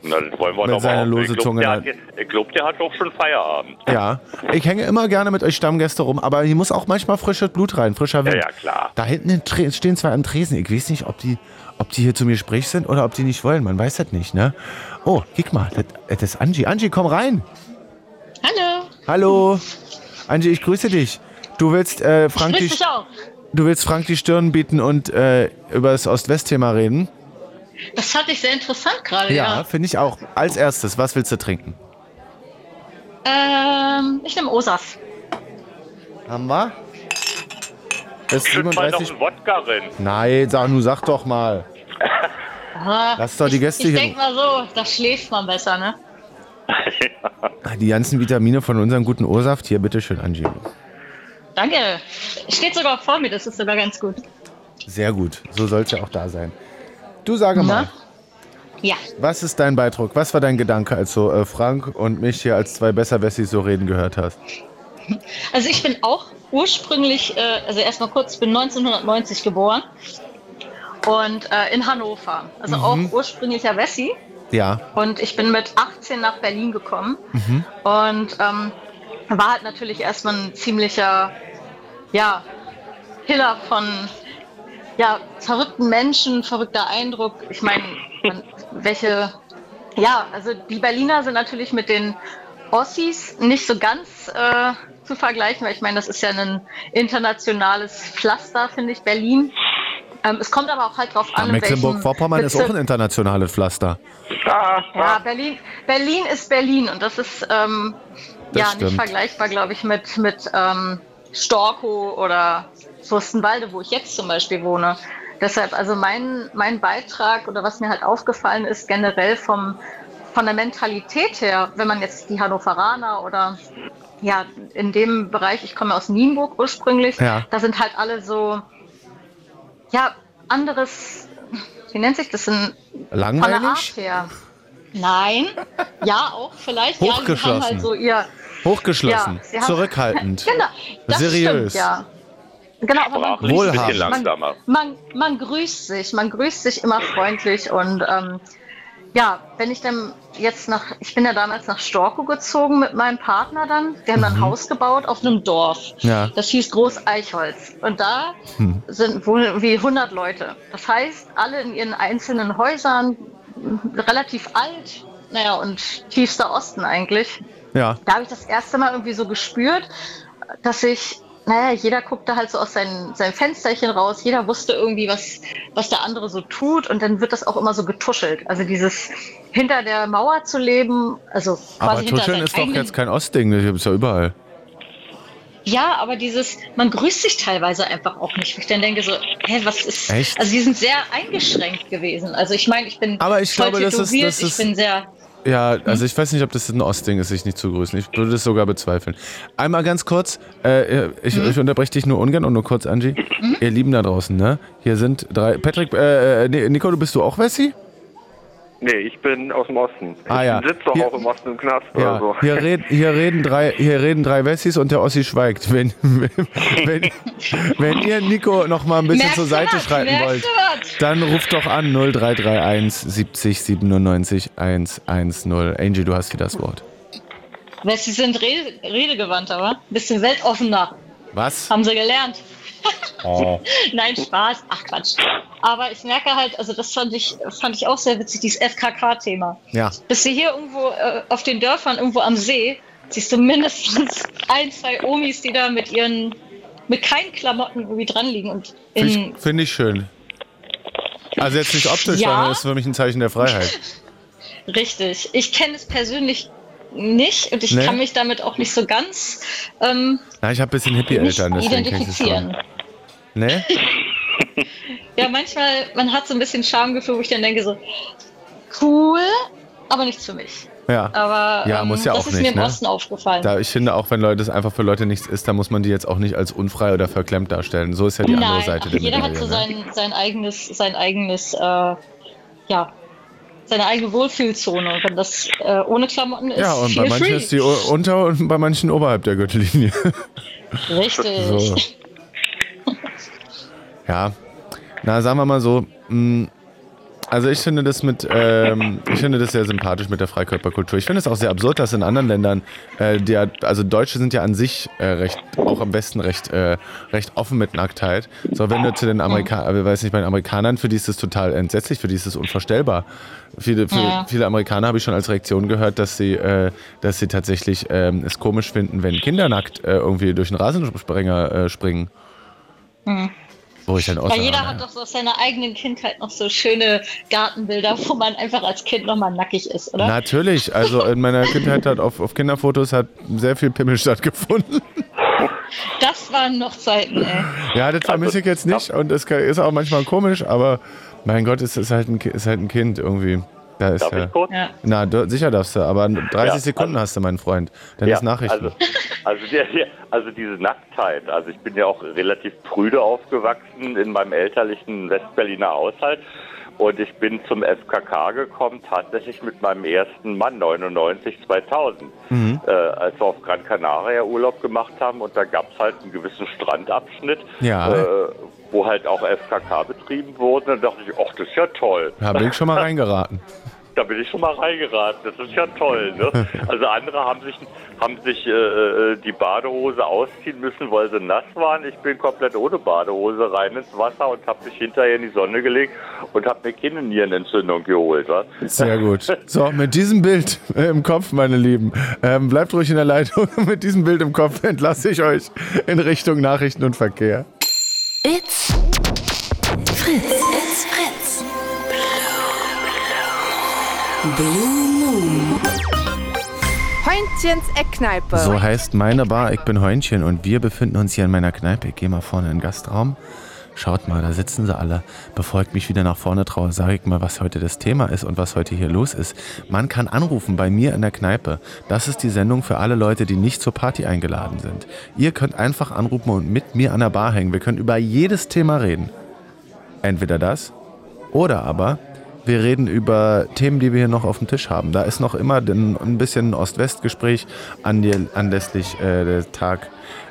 Na, das wollen wir mit seiner lose ich Zunge. Ich glaube, der hat doch schon Feierabend. Ja, ich hänge immer gerne mit euch Stammgäste rum, aber hier muss auch manchmal frisches Blut rein, frischer Wind. Ja, ja, klar. Da hinten stehen zwei am Tresen. Ich weiß nicht, ob die, ob die hier zu mir sprich sind oder ob die nicht wollen. Man weiß das nicht, ne? Oh, guck mal, das, das ist Angie. Angie, komm rein. Hallo. Hallo. Angie, ich grüße dich. Du willst äh, Frank die, du willst Frank die Stirn bieten und äh, über das Ost-West-Thema reden? Das fand ich sehr interessant gerade. Ja, ja. finde ich auch. Als erstes, was willst du trinken? Ähm, ich nehme Osas. Haben wir? Ist 37. noch Wodka drin. Nein, sag, nu sag doch mal. Lass doch die Gäste ich, ich hier. Ich denk mal so, da schläft man besser, ne? Die ganzen Vitamine von unserem guten Ursaft hier, bitteschön, Angie. Danke. Steht sogar vor mir, das ist sogar ganz gut. Sehr gut, so sollte auch da sein. Du sage mal. Ja. Was ist dein Beitrag? Was war dein Gedanke, als du äh, Frank und mich hier als zwei Besserwessis so reden gehört hast? Also ich bin auch ursprünglich, äh, also erstmal kurz, ich bin 1990 geboren und äh, in Hannover. Also mhm. auch ursprünglicher Wessi. Ja. Und ich bin mit 18 nach Berlin gekommen mhm. und ähm, war halt natürlich erstmal ein ziemlicher, ja, Hiller von ja, verrückten Menschen, verrückter Eindruck. Ich meine, welche, ja, also die Berliner sind natürlich mit den Ossis nicht so ganz äh, zu vergleichen, weil ich meine, das ist ja ein internationales Pflaster, finde ich, Berlin. Ähm, es kommt aber auch halt drauf an, Mecklenburg-Vorpommern ist auch ein internationales Pflaster. Ja, Berlin, Berlin ist Berlin und das ist ähm, das ja stimmt. nicht vergleichbar, glaube ich, mit, mit ähm, Storkow oder Fürstenwalde, wo ich jetzt zum Beispiel wohne. Deshalb, also mein, mein Beitrag oder was mir halt aufgefallen ist, generell vom, von der Mentalität her, wenn man jetzt die Hannoveraner oder ja, in dem Bereich, ich komme aus Nienburg ursprünglich, ja. da sind halt alle so, ja, anderes, wie nennt sich das denn? Langweilig? Von der Art her. Nein, ja, auch vielleicht. Hochgeschlossen. Ja, die haben halt so ihr, Hochgeschlossen, ja, zurückhaltend, genau, seriös. Stimmt, ja. Genau, aber man grüßt, sich, man, man, man, grüßt sich, man grüßt sich immer freundlich und ähm, ja, wenn ich dann jetzt nach, ich bin ja damals nach Storkow gezogen mit meinem Partner dann, wir haben mhm. ein Haus gebaut auf einem Dorf. Ja. Das hieß Groß Eichholz und da mhm. sind wohl wie 100 Leute. Das heißt, alle in ihren einzelnen Häusern, relativ alt, naja, und tiefster Osten eigentlich. Ja. Da habe ich das erste Mal irgendwie so gespürt, dass ich naja, jeder guckte halt so aus seinem, seinem Fensterchen raus, jeder wusste irgendwie, was, was der andere so tut und dann wird das auch immer so getuschelt. Also dieses hinter der Mauer zu leben, also Aber tuscheln ist doch jetzt kein Ostding, das gibt es ja überall. Ja, aber dieses, man grüßt sich teilweise einfach auch nicht. Ich dann denke so, hä, was ist. Echt? Also die sind sehr eingeschränkt gewesen. Also ich meine, ich bin aber ich voll glaube, das ist, das ist, ich bin sehr. Ja, also ich weiß nicht, ob das ein Ostding ist, sich nicht zu grüßen. Ich würde es sogar bezweifeln. Einmal ganz kurz, äh, ich, mhm. ich unterbreche dich nur ungern und nur kurz, Angie. Mhm. Ihr Lieben da draußen, ne? Hier sind drei. Patrick, äh, äh Nico, du bist du auch Wessi? Nee, ich bin aus dem Osten. Ah, ja. Ich sitze doch hier, auch im Osten im Knast ja, oder so. Hier, red, hier, reden drei, hier reden drei Wessis und der Ossi schweigt. Wenn, wenn, wenn ihr Nico noch mal ein bisschen Merkst zur Seite schreiten wollt, dann ruft doch an 0331 70 97 110. Angie, du hast hier das Wort. Wessis sind rede, redegewandt, aber bisschen weltoffener. Was? Haben sie gelernt. Oh. Nein, Spaß. Ach Quatsch. Aber ich merke halt, also das fand ich, fand ich auch sehr witzig, dieses FKK-Thema. Ja. Bis sie hier irgendwo äh, auf den Dörfern, irgendwo am See, siehst du mindestens ein, zwei Omis, die da mit ihren, mit keinen Klamotten irgendwie dran liegen. Und Finde ich, find ich schön. Also jetzt nicht optisch, ja. sondern das ist für mich ein Zeichen der Freiheit. Richtig. Ich kenne es persönlich nicht und ich nee. kann mich damit auch nicht so ganz. Ähm, Na, ich habe ein bisschen Hippie-Eltern, identifizieren. Ne? ja, manchmal, man hat so ein bisschen Schamgefühl, wo ich dann denke so, cool, aber nichts für mich. Ja, aber ja, ähm, muss ja das auch ist nicht, mir im ne? Osten aufgefallen. Da, ich finde auch, wenn Leute es einfach für Leute nichts ist, dann muss man die jetzt auch nicht als unfrei oder verklemmt darstellen. So ist ja die Nein, andere Seite der Jeder hat so sein, sein eigenes, sein eigenes, äh, ja, seine eigene Wohlfühlzone. Und wenn das äh, ohne Klamotten ist, Ja, und bei manchen free. ist die unter und bei manchen oberhalb der Gürtellinie. Richtig. So. Ja, na, sagen wir mal so, mh, also ich finde das mit, ähm, ich finde das sehr sympathisch mit der Freikörperkultur. Ich finde es auch sehr absurd, dass in anderen Ländern, äh, die, also Deutsche sind ja an sich äh, recht, auch am besten recht, äh, recht offen mit Nacktheit. So, wenn du zu den Amerikanern, weiß nicht, bei den Amerikanern, für die ist das total entsetzlich, für die ist das unvorstellbar. Viele, für, ja. viele Amerikaner habe ich schon als Reaktion gehört, dass sie, äh, dass sie tatsächlich ähm, es komisch finden, wenn Kinder nackt äh, irgendwie durch einen Rasensprenger äh, springen. Mhm. Wo ich dann auch ja, jeder hat doch so aus seiner eigenen Kindheit noch so schöne Gartenbilder, wo man einfach als Kind nochmal nackig ist, oder? Natürlich. Also in meiner Kindheit hat auf, auf Kinderfotos hat sehr viel Pimmel stattgefunden. Das waren noch Zeiten, ey. Ja, das vermisse ich jetzt nicht und es ist auch manchmal komisch, aber mein Gott, es ist halt ein, ist halt ein Kind irgendwie. Da ist Darf ja, ich kurz? Ja. Na, du, sicher darfst du, aber 30 Ja, Sekunden also- hast du, mein Freund. Dann Ja, ist Nachrichten. Also, also, der, also diese Nacktheit. Also ich bin ja auch relativ prüde aufgewachsen in meinem elterlichen Westberliner Haushalt. Und ich bin zum FKK gekommen, tatsächlich mit meinem ersten Mann, 99, 2000, mhm. äh, als wir auf Gran Canaria Urlaub gemacht haben. Und da gab es halt einen gewissen Strandabschnitt, ja. äh, wo halt auch FKK betrieben wurde. Und da dachte ich, ach, das ist ja toll. Da bin ich schon mal reingeraten da bin ich schon mal reingeraten. Das ist ja toll. Ne? Also andere haben sich, haben sich äh, äh, die Badehose ausziehen müssen, weil sie nass waren. Ich bin komplett ohne Badehose rein ins Wasser und habe mich hinterher in die Sonne gelegt und habe mir keine Nierenentzündung geholt. Was? Sehr gut. So, mit diesem Bild im Kopf, meine Lieben, ähm, bleibt ruhig in der Leitung. mit diesem Bild im Kopf entlasse ich euch in Richtung Nachrichten und Verkehr. It's Fritz. Blue Moon. Heunchens Eckkneipe. So heißt meine Bar. Ich bin Heunchen und wir befinden uns hier in meiner Kneipe. Ich gehe mal vorne in den Gastraum. Schaut mal, da sitzen sie alle. Ich mich wieder nach vorne traue, sage ich mal, was heute das Thema ist und was heute hier los ist. Man kann anrufen bei mir in der Kneipe. Das ist die Sendung für alle Leute, die nicht zur Party eingeladen sind. Ihr könnt einfach anrufen und mit mir an der Bar hängen. Wir können über jedes Thema reden. Entweder das oder aber wir reden über Themen, die wir hier noch auf dem Tisch haben. Da ist noch immer ein bisschen Ost-West-Gespräch anlässlich äh, der Tag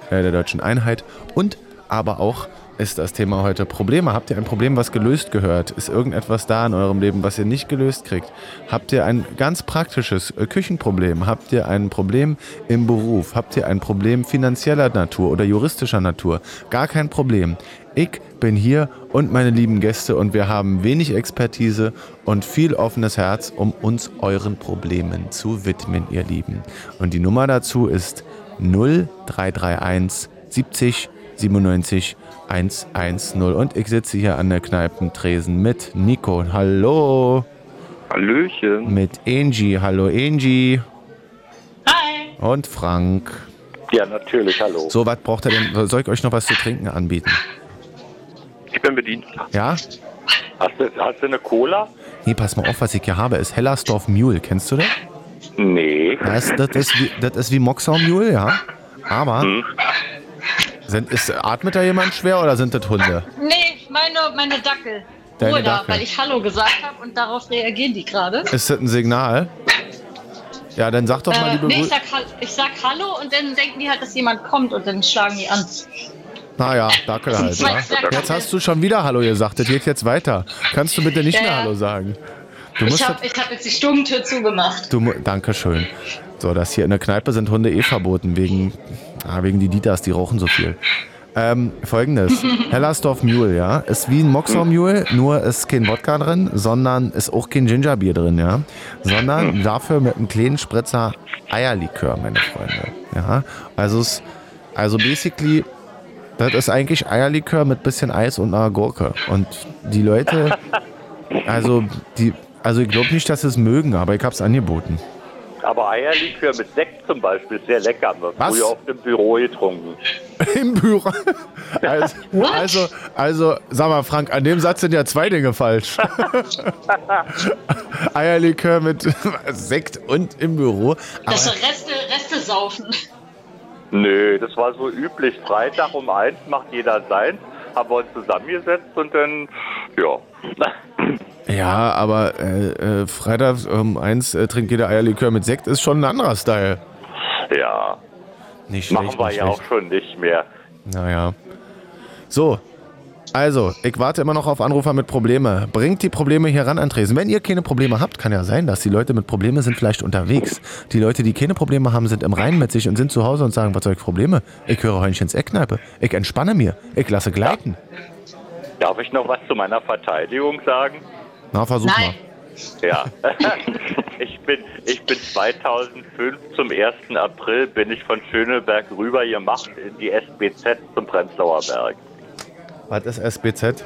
äh, der deutschen Einheit und aber auch ist das Thema heute Probleme. Habt ihr ein Problem, was gelöst gehört? Ist irgendetwas da in eurem Leben, was ihr nicht gelöst kriegt? Habt ihr ein ganz praktisches äh, Küchenproblem? Habt ihr ein Problem im Beruf? Habt ihr ein Problem finanzieller Natur oder juristischer Natur? Gar kein Problem. Ich bin hier und meine lieben Gäste und wir haben wenig Expertise und viel offenes Herz, um uns euren Problemen zu widmen, ihr Lieben. Und die Nummer dazu ist 0331 70 97 110. Und ich sitze hier an der Kneipentresen mit Nico. Hallo. Hallöchen. Mit Angie. Hallo Angie. Hi. Und Frank. Ja, natürlich. Hallo. So, was braucht ihr denn? Soll ich euch noch was zu trinken anbieten? Ich bin bedient. Ja? Hast du, hast du eine Cola? Nee, pass mal auf, was ich hier habe, ist Hellersdorf Mule. Kennst du das? Nee. Das, das, ist, wie, das ist wie Moxau Mule, ja. Aber hm. Sind, ist, atmet da jemand schwer oder sind das Hunde? Nee, meine, meine Dackel. Deine Ruhe Dackel. da, weil ich Hallo gesagt habe und darauf reagieren die gerade. Ist das ein Signal? Ja, dann sag doch mal, äh, liebe nee, ich sag, ich sag Hallo und dann denken die halt, dass jemand kommt und dann schlagen die an. Naja, Dackel halt. Ja. Jetzt hast du schon wieder Hallo gesagt. Das geht jetzt weiter. Kannst du bitte nicht mehr Hallo sagen? Du ich habe hab jetzt die Stubentür zugemacht. Du, Dankeschön. So, das hier in der Kneipe sind Hunde eh verboten, wegen, ah, wegen die Dieters, die rauchen so viel. Ähm, Folgendes. Hellersdorf Mule, ja, ist wie ein Moxau Mule, nur ist kein Wodka drin, sondern ist auch kein Gingerbier drin, ja, sondern dafür mit einem kleinen Spritzer Eierlikör, meine Freunde, ja. Also, also basically das ist eigentlich Eierlikör mit bisschen Eis und einer Gurke. Und die Leute, also, die, also ich glaube nicht, dass sie es mögen, aber ich habe es angeboten. Aber Eierlikör mit Sekt zum Beispiel ist sehr lecker. Haben wir Was? früher auf dem Büro getrunken. Im Büro? Also, also, also, sag mal, Frank, an dem Satz sind ja zwei Dinge falsch. Eierlikör mit Sekt und im Büro. Das Reste, Reste saufen. Nö, das war so üblich. Freitag um eins macht jeder sein. Haben wir uns zusammengesetzt und dann, ja. Ja, aber äh, äh, Freitag um eins äh, trinkt jeder Eierlikör mit Sekt, ist schon ein anderer Style. Ja. Nicht schlecht. Machen wir ja schlecht. auch schon nicht mehr. Naja. So, also, ich warte immer noch auf Anrufer mit Probleme. Bringt die Probleme hier ran an Tresen. Wenn ihr keine Probleme habt, kann ja sein, dass die Leute mit Probleme sind vielleicht unterwegs. Die Leute, die keine Probleme haben, sind im Reinen mit sich und sind zu Hause und sagen, was soll ich Probleme? Ich höre Heunchen's Eckkneipe. Ich entspanne mir. Ich lasse gleiten. Darf ich noch was zu meiner Verteidigung sagen? Na, versuch Nein. mal. Ja, ich bin, ich bin 2005 zum 1. April bin ich von Schöneberg rüber gemacht in die SBZ zum Prenzlauer Berg. Was ist SBZ?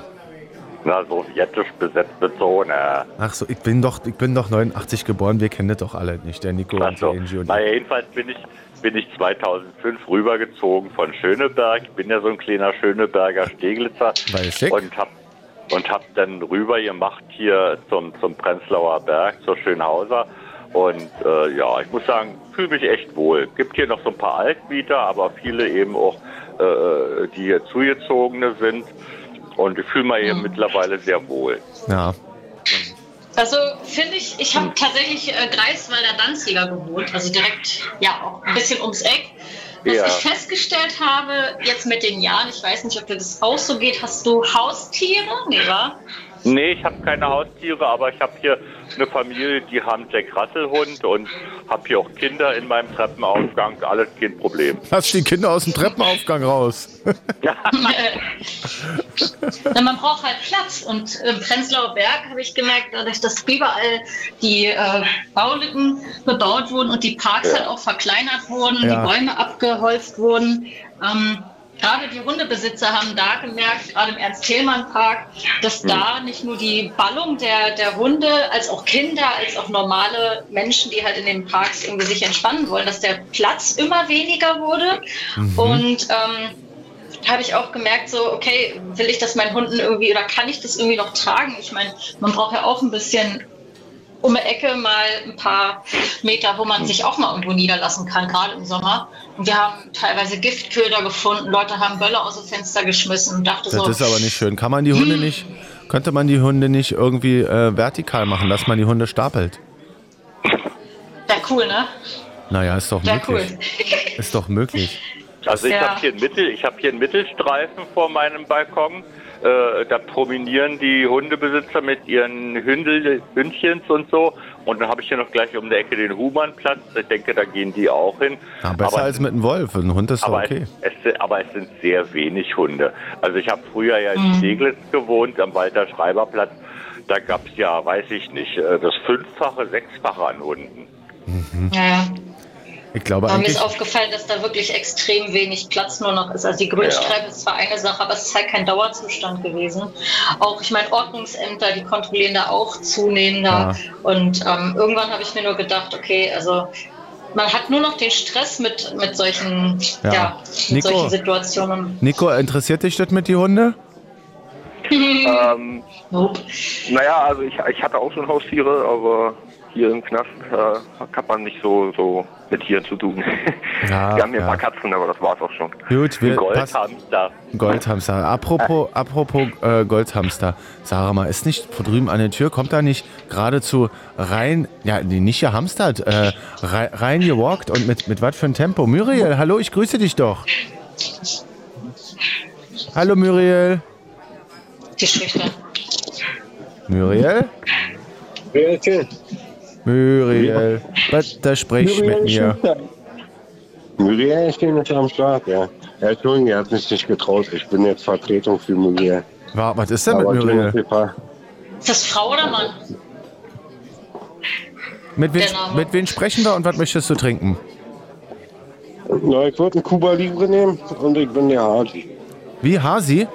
Na, sowjetisch besetzte Zone. Ach so, ich bin doch, ich bin doch 89 geboren, wir kennen das doch alle nicht, der Nico und der Angie und Na, jedenfalls bin ich, bin ich 2005 rübergezogen von Schöneberg. Ich bin ja so ein kleiner Schöneberger Steglitzer. Und hab, und hab dann rüber gemacht hier zum, zum Prenzlauer Berg, zur Schönhauser. Und äh, ja, ich muss sagen, fühle mich echt wohl. Gibt hier noch so ein paar Altmieter, aber viele eben auch äh, die hier zugezogene sind. Und ich fühle mich hier mhm. mittlerweile sehr wohl. Ja. Also finde ich, ich habe tatsächlich äh, Greifswalder Danziger gewohnt, also direkt ja auch ein bisschen ums Eck. Was ja. ich festgestellt habe, jetzt mit den Jahren, ich weiß nicht, ob dir das auch so geht, hast du Haustiere? Nee, wa? Nee, ich habe keine Haustiere, aber ich habe hier eine Familie, die haben Jack Russell Hund und habe hier auch Kinder in meinem Treppenaufgang. Alles kein Problem. Lass die Kinder aus dem Treppenaufgang raus. ja. man braucht halt Platz und im Prenzlauer Berg habe ich gemerkt, dadurch, dass überall die äh, Baulücken bebaut wurden und die Parks ja. halt auch verkleinert wurden, ja. die Bäume abgeholzt wurden. Ähm, gerade die Hundebesitzer haben da gemerkt, gerade im Ernst-Thälmann-Park, dass mhm. da nicht nur die Ballung der, der Hunde, als auch Kinder, als auch normale Menschen, die halt in den Parks irgendwie sich entspannen wollen, dass der Platz immer weniger wurde. Mhm. Und ähm, habe ich auch gemerkt, so, okay, will ich das meinen Hunden irgendwie oder kann ich das irgendwie noch tragen? Ich meine, man braucht ja auch ein bisschen um die Ecke mal ein paar Meter, wo man sich auch mal irgendwo niederlassen kann, gerade im Sommer. Und wir haben teilweise Giftköder gefunden, Leute haben Böller aus dem Fenster geschmissen und dachte das so. Das ist aber nicht schön. Kann man die Hunde hm. nicht, könnte man die Hunde nicht irgendwie äh, vertikal machen, dass man die Hunde stapelt? Wäre cool, ne? Naja, ist doch Wär möglich. Cool. ist doch möglich. Also ich ja. habe hier, Mittel, hab hier einen Mittelstreifen vor meinem Balkon äh, da promenieren die Hundebesitzer mit ihren Hündel, Hündchens und so. Und dann habe ich hier noch gleich um die Ecke den Humanplatz. Ich denke, da gehen die auch hin. Ja, besser aber, als mit einem Wolf. Ein Hund ist aber okay. Es, es, aber es sind sehr wenig Hunde. Also ich habe früher ja in mhm. Steglitz gewohnt, am Walter Schreiberplatz. Da gab es ja, weiß ich nicht, äh, das Fünffache, Sechsfache an Hunden. Mhm. Ja. Ich glaube aber mir ist aufgefallen, dass da wirklich extrem wenig Platz nur noch ist. Also die Grünstreifen ja. ist zwar eine Sache, aber es ist halt kein Dauerzustand gewesen. Auch, ich meine, Ordnungsämter, die kontrollieren da auch zunehmender. Ja. Und ähm, irgendwann habe ich mir nur gedacht, okay, also man hat nur noch den Stress mit, mit solchen, ja. ja mit Nico, solchen Situationen. Nico, interessiert dich das mit die Hunde? ähm, nope. Naja, also ich, ich hatte auch schon Haustiere, aber hier im Knast äh, hat man nicht so, so mit Tieren zu tun. Ja, wir haben hier ja. ein paar Katzen, aber das war's auch schon. Gut, wir Goldhamster. Goldhamster. Apropos, apropos äh, Goldhamster. Sarah mal, ist nicht vor drüben an der Tür, kommt da nicht geradezu rein, ja, nicht gehamstert, äh, rein, rein gewalkt und mit, mit was für ein Tempo? Muriel, hallo, ich grüße dich doch. Hallo Muriel. Die Schüchtern. Muriel? Muriel. Muriel, bitte sprich Muriel mit mir. Muriel ist nicht am Start, ja. Entschuldigung, er hat mich nicht getraut. Ich bin jetzt Vertretung für Muriel. Was ist denn Aber mit Muriel? Ist das Frau oder Mann? Mit wem, mit wem sprechen wir und was möchtest du trinken? Na, ich würde einen Kuba Libre nehmen und ich bin der Hasi. Wie, Hasi?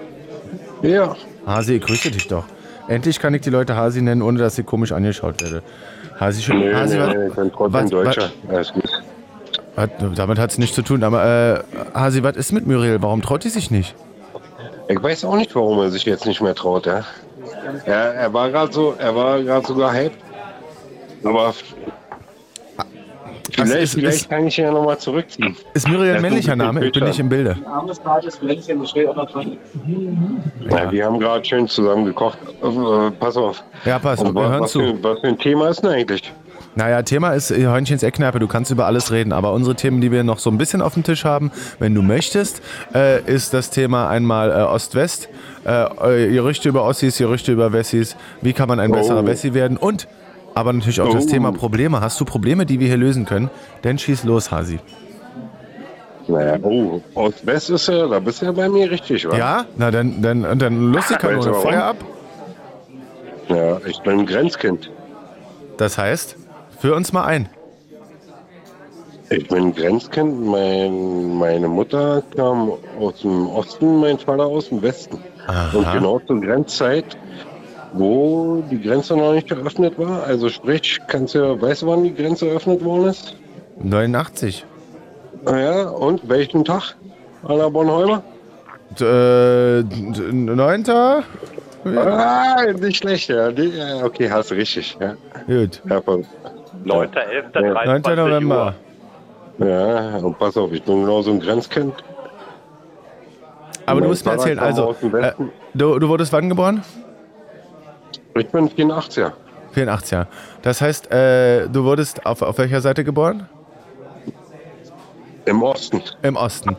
Ja. Hasi, ich grüße dich doch. Endlich kann ich die Leute Hasi nennen, ohne dass ich komisch angeschaut werde. Hasi schon. Nee, Hasi, nee, nee, ich bin trotzdem was, Deutscher. Was, Alles gut. Hat, damit hat es nichts zu tun. Aber äh, Hasi, was ist mit Muriel? Warum traut die sich nicht? Ich weiß auch nicht, warum er sich jetzt nicht mehr traut, ja. Er, er war gerade so, er war gerade sogar hyped. Aber Vielleicht, ist, vielleicht ist, kann ich ja nochmal zurückziehen. Ist Muriel ein männlicher Name? Ich bin nicht im Bilde. Ja, wir haben gerade schön zusammen gekocht. Äh, pass auf. Ja, pass auf, wir hören was zu. Für, was für ein Thema ist denn eigentlich? Naja, Thema ist Hörnchens Eckkneipe. Du kannst über alles reden, aber unsere Themen, die wir noch so ein bisschen auf dem Tisch haben, wenn du möchtest, äh, ist das Thema einmal äh, Ost-West, äh, Gerüchte über Ossis, Gerüchte über Wessis, wie kann man ein besserer oh. Wessi werden und aber natürlich auch oh. das Thema Probleme. Hast du Probleme, die wir hier lösen können? Dann schieß los, Hasi. Naja, oh, Ost-West ist ja, da bist du ja bei mir richtig, wa? Ja, na dann, dann, dann lustig, kann nur Feuer ab. Ja, ich bin ein Grenzkind. Das heißt, führ uns mal ein. Ich bin ein Grenzkind. Mein, meine Mutter kam aus dem Osten, mein Vater aus dem Westen. Aha. Und genau zur Grenzzeit wo die Grenze noch nicht geöffnet war. Also sprich, kannst du, weißt du, wann die Grenze eröffnet worden ist? 89. Ja, und welchen Tag? Anna Bornholmer? Äh, 9. Ja. Ah, nicht schlecht, ja. Okay, hast du richtig. Ja. Gut. Ja, 9. 11. 9. November. Uhr. Ja, und pass auf, ich bin genau so ein Grenzkind. Aber du musst mir erzählen, also, äh, du, du wurdest wann geboren? Ich bin 84er. 84er. Das heißt, äh, du wurdest auf, auf welcher Seite geboren? Im Osten. Im Osten.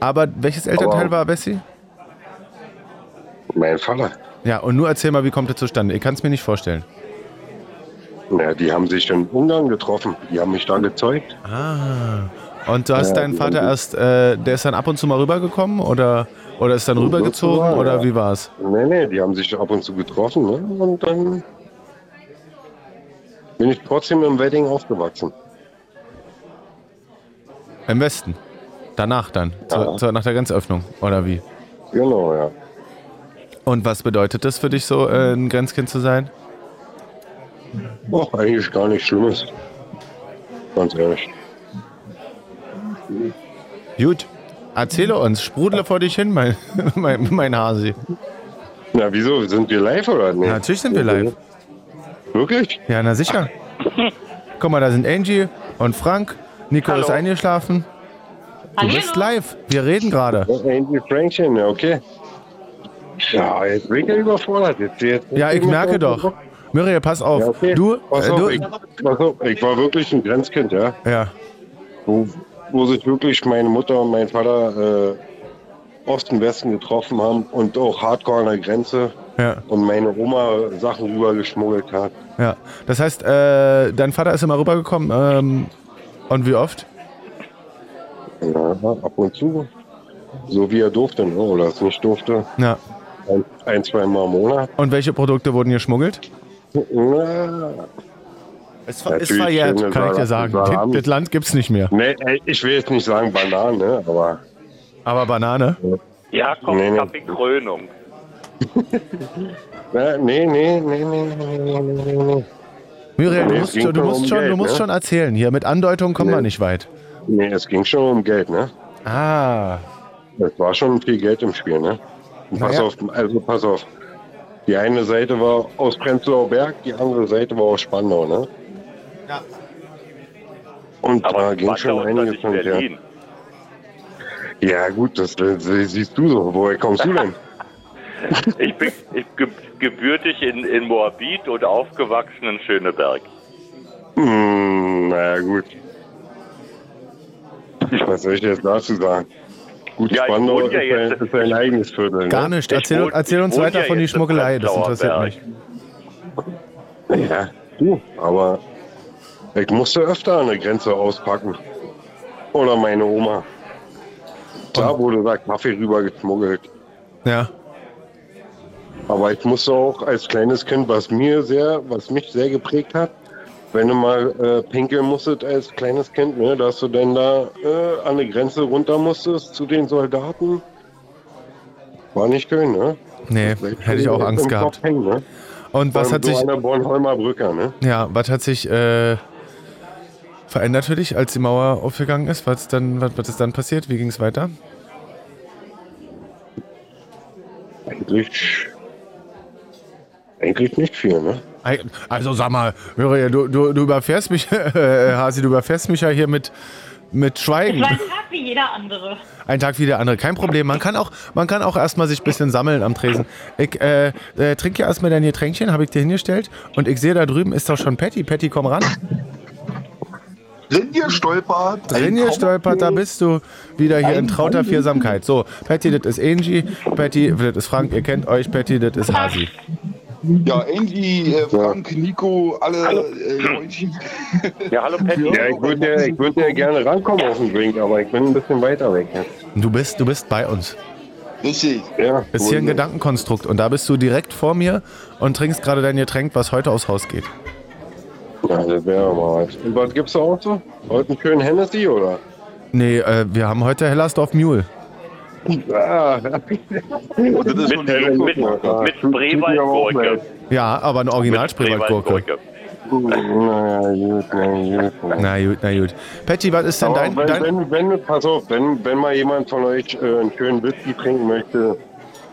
Aber welches Elternteil Aber war Bessie? Mein Vater. Ja, und nur erzähl mal, wie kommt das zustande? Ich kann es mir nicht vorstellen. Ja, die haben sich in Ungarn getroffen. Die haben mich da gezeugt. Ah. Und du hast ja, deinen Vater erst, äh, der ist dann ab und zu mal rübergekommen oder, oder ist dann rübergezogen ja. oder wie war es? Nee, nee, die haben sich ab und zu getroffen ne? und dann bin ich trotzdem im Wedding aufgewachsen. Im Westen? Danach dann? Ja. Zu, zu, nach der Grenzöffnung oder wie? Genau, ja. Und was bedeutet das für dich so, äh, ein Grenzkind zu sein? Oh, eigentlich gar nichts Schlimmes. Ganz ehrlich. Gut, erzähle uns, sprudle vor dich hin, mein, mein, mein Hasi. Na, wieso? Sind wir live oder nicht? Ja, natürlich sind wir live. Wirklich? Ja, na sicher. Guck mal, da sind Angie und Frank. Nico Hallo. ist eingeschlafen. Du Hallo. bist live. Wir reden gerade. Angie Frankchen, okay. Ja, jetzt bin ich ja überfordert. Jetzt, jetzt ja, ich merke doch. Muriel, pass auf. Ja, okay. Du, pass äh, auf, ich, pass auf, ich war wirklich ein Grenzkind, ja. Ja. Wo sich wirklich meine Mutter und mein Vater äh, Osten, Westen getroffen haben und auch hardcore an der Grenze. Ja. Und meine Oma Sachen rübergeschmuggelt hat. Ja. Das heißt, äh, dein Vater ist immer rübergekommen. Ähm, und wie oft? Ja, ab und zu. So wie er durfte, ne? oder es nicht durfte. Ja. Ein, ein zwei Mal im Monat. Und welche Produkte wurden geschmuggelt? Na, es ist verjährt, kann ich dir sagen. Salam. Das Land gibt es nicht mehr. Nee, ich will jetzt nicht sagen Banane, aber. Aber Banane? Ja, komm, nee, nee. Krönung. nee, nee, nee, nee, nee, nee, nee, nee. Muriel, nee, du musst, schon, du musst, um schon, Geld, du musst ne? schon erzählen. Hier mit Andeutung kommen nee. wir nicht weit. Nee, es ging schon um Geld, ne? Ah. Es war schon viel Geld im Spiel, ne? Pass naja. auf, also pass auf. Die eine Seite war aus Prenzlauer Berg, die andere Seite war aus Spandau, ne? Ja. Und Aber da ging schon einiges von her. Ja gut, das, das, siehst du so. Woher kommst du denn? ich bin ich, gebürtig in, in Moabit und aufgewachsen in Schöneberg. Hm, naja gut. Was soll ich jetzt dazu sagen? Gut, ja, Spandau ist, ja ein, ist ein eigenes Viertel. Ne? Gar nicht. Erzähl, wohne, erzähl uns weiter ja von die Schmuggelei, das interessiert mich. Ja, du, aber ich musste öfter an der Grenze auspacken. Oder meine Oma. Da wurde da Kaffee rüber geschmuggelt. Ja. Aber ich musste auch als kleines Kind, was mir sehr, was mich sehr geprägt hat, wenn du mal äh, pinkeln musstest als kleines Kind, ne, dass du dann da äh, an die Grenze runter musstest zu den Soldaten. War nicht schön, ne? Nee, hätte ich auch Angst gehabt. Hängen, ne? Und was hat so sich. Bornholmer Brücke, ne? Ja, was hat sich äh, verändert für dich, als die Mauer aufgegangen ist? Was, dann, was, was ist dann passiert? Wie ging es weiter? Eigentlich. Eigentlich nicht viel, ne? Also sag mal, Muriel, du, du, du überfährst mich, äh, Hasi, du überfährst mich ja hier mit, mit Schweigen. Es war ein Tag wie jeder andere. Ein Tag wie der andere, kein Problem. Man kann auch, man kann auch erstmal sich ein bisschen sammeln am Tresen. Ich äh, äh, trinke ja erstmal dein Getränkchen, habe ich dir hingestellt. Und ich sehe da drüben ist doch schon Patty. Patty, komm ran. Drin gestolpert. Drin gestolpert, da bist du wieder hier in trauter Viersamkeit. So, Patty, das ist Angie. Patty, das ist Frank, ihr kennt euch. Patty, das ist Hasi. Ja, Angie, äh, Frank, Nico, alle hallo. Äh. Ja, hallo Patty. Ja, ich würde ja, würd ja gerne rankommen auf den Drink, aber ich bin ein bisschen weiter weg jetzt. Du bist, du bist bei uns. Richtig. Ja, ist hier ein Gedankenkonstrukt und da bist du direkt vor mir und trinkst gerade dein Getränk, was heute aufs Haus geht. Ja, das wäre mal was. Und was gibt's da auch so? Heute einen schönen Hennessy, oder? Nee, äh, wir haben heute Hellersdorf Mule. Ah. mit, mit, mit Spreewaldgurke. Ja, aber eine Original-Spreewaldgurke. Na gut, na gut. Na gut, na gut. Patty, was ist denn dein... Wenn, dein wenn, wenn, pass auf, wenn, wenn mal jemand von euch äh, einen schönen Whisky trinken möchte,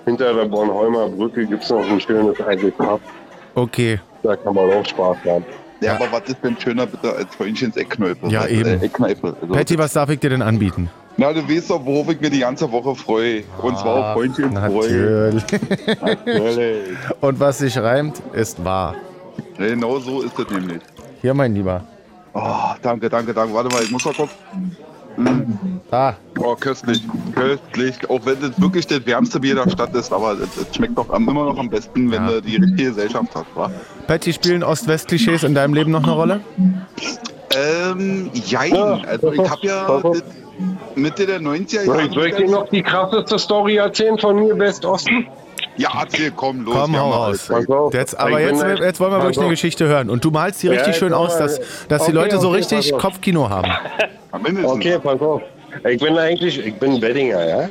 hinter der Bornholmer Brücke gibt es noch ein schönes Cup. Okay. Da kann man auch Spaß haben. Ja, ja, aber was ist denn schöner bitte als Freundchens Eckkneipe? Ja, eben. Äh, Eckkneipe. Also, Patty, was darf ich dir denn anbieten? Na, du weißt doch, worauf ich mir die ganze Woche freue. Und zwar auf Freundchen Natürlich. natürlich. Und was sich reimt, ist wahr. Genau so ist es nämlich. Hier, mein Lieber. Oh, danke, danke, danke. Warte mal, ich muss mal gucken. Ah. Oh, köstlich, köstlich. Auch wenn es wirklich das wärmste Bier der Stadt ist, aber es schmeckt doch immer noch am besten, wenn ja. du die richtige Gesellschaft hast, wa? Patty, spielen Ost-West-Klischees in deinem Leben noch eine Rolle? Ähm, jein. Ja, also ich habe ja Mitte der 90er Jahre... Soll ich dir noch die krasseste Story erzählen von mir, West-Osten? Ja, erzähl, komm, los. Komm, hau raus. Jetzt, aber jetzt, jetzt wollen wir wirklich eine Geschichte hören. Und du malst die richtig ja, schön aus, dass, dass okay, die Leute so okay, richtig Kopfkino haben. Okay, pass auf. Ich bin eigentlich, ich bin Weddinger, ja?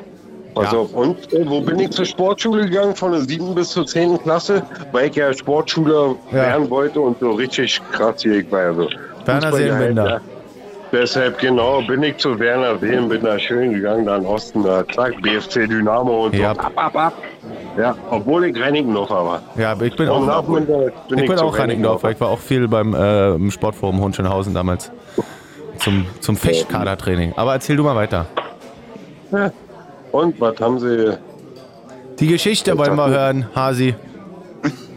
Pass ja. auf. Und äh, wo bin ich zur Sportschule gegangen? Von der 7. bis zur 10. Klasse, weil ich ja Sportschüler ja. werden wollte und so richtig krass hier. Ich war ja so. Werner Seelenbinder. Ja. Deshalb genau bin ich zu Werner Wehen, bin da schön gegangen, da in Osten, da zack, BFC Dynamo und so. Ab, ab, ab. Ja, obwohl ich Reinickendorfer war. Ja, ich bin und auch, bin ich, ich bin auch Reinickendorfer. Ich war auch viel beim äh, Sportforum Hohenschönhausen damals zum, zum Fechtkadertraining. Aber erzähl du mal weiter. Ja. Und was haben sie? Die Geschichte wollen wir hören, Hasi.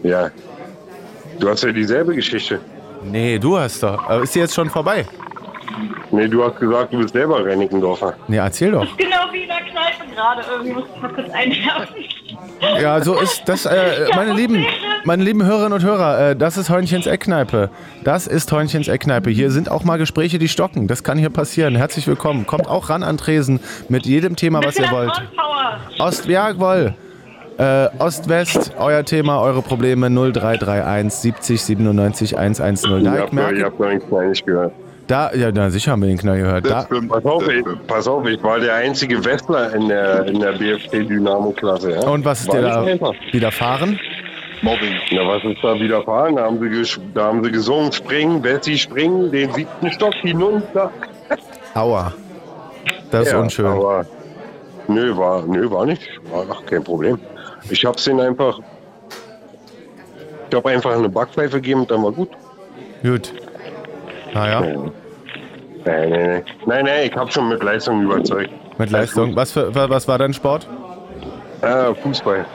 Ja. Du hast ja dieselbe Geschichte. Nee, du hast doch. Aber ist die jetzt schon vorbei? Nee, du hast gesagt, du bist selber Reinickendorfer. Nee, erzähl doch. Das ist genau wie in der Kneipe gerade. Irgendwie muss ich mal kurz einwerfen. Ja, so ist das, äh, meine lieben, meine lieben Hörerinnen und Hörer, äh, das ist Heunchens Eckkneipe. Das ist Heunchens Eckkneipe. Hier sind auch mal Gespräche, die stocken. Das kann hier passieren. Herzlich willkommen. Kommt auch ran an Tresen mit jedem Thema, was ihr wollt. Ost, ja, jawohl. Äh, Ost-West, euer Thema, eure Probleme 0331 70 97 110. Da ich, merke, ich hab noch nichts gehört. Da, ja, na, sicher haben wir den Knall gehört. Da, pass, auf, ich, pass auf, ich war der einzige Westler in der, in der BFT-Dynamo-Klasse. Ja? Und was ist dir da widerfahren? Mobbing. Na, was ist da widerfahren? Da haben sie, da haben sie gesungen, springen, Bessie, springen, den siebten Stock hinunter. Aua. Das ist ja, unschön. Aber, nö, war, nö, war nicht. War ach, kein Problem. Ich hab's ihnen einfach. Ich hab einfach eine Backpfeife gegeben und dann war gut. Gut. Naja. Nein, nein, nein. Nein, nein, ich habe schon mit Leistung überzeugt. Mit Leistung? Was, für, was war dein Sport? Äh, Fußball.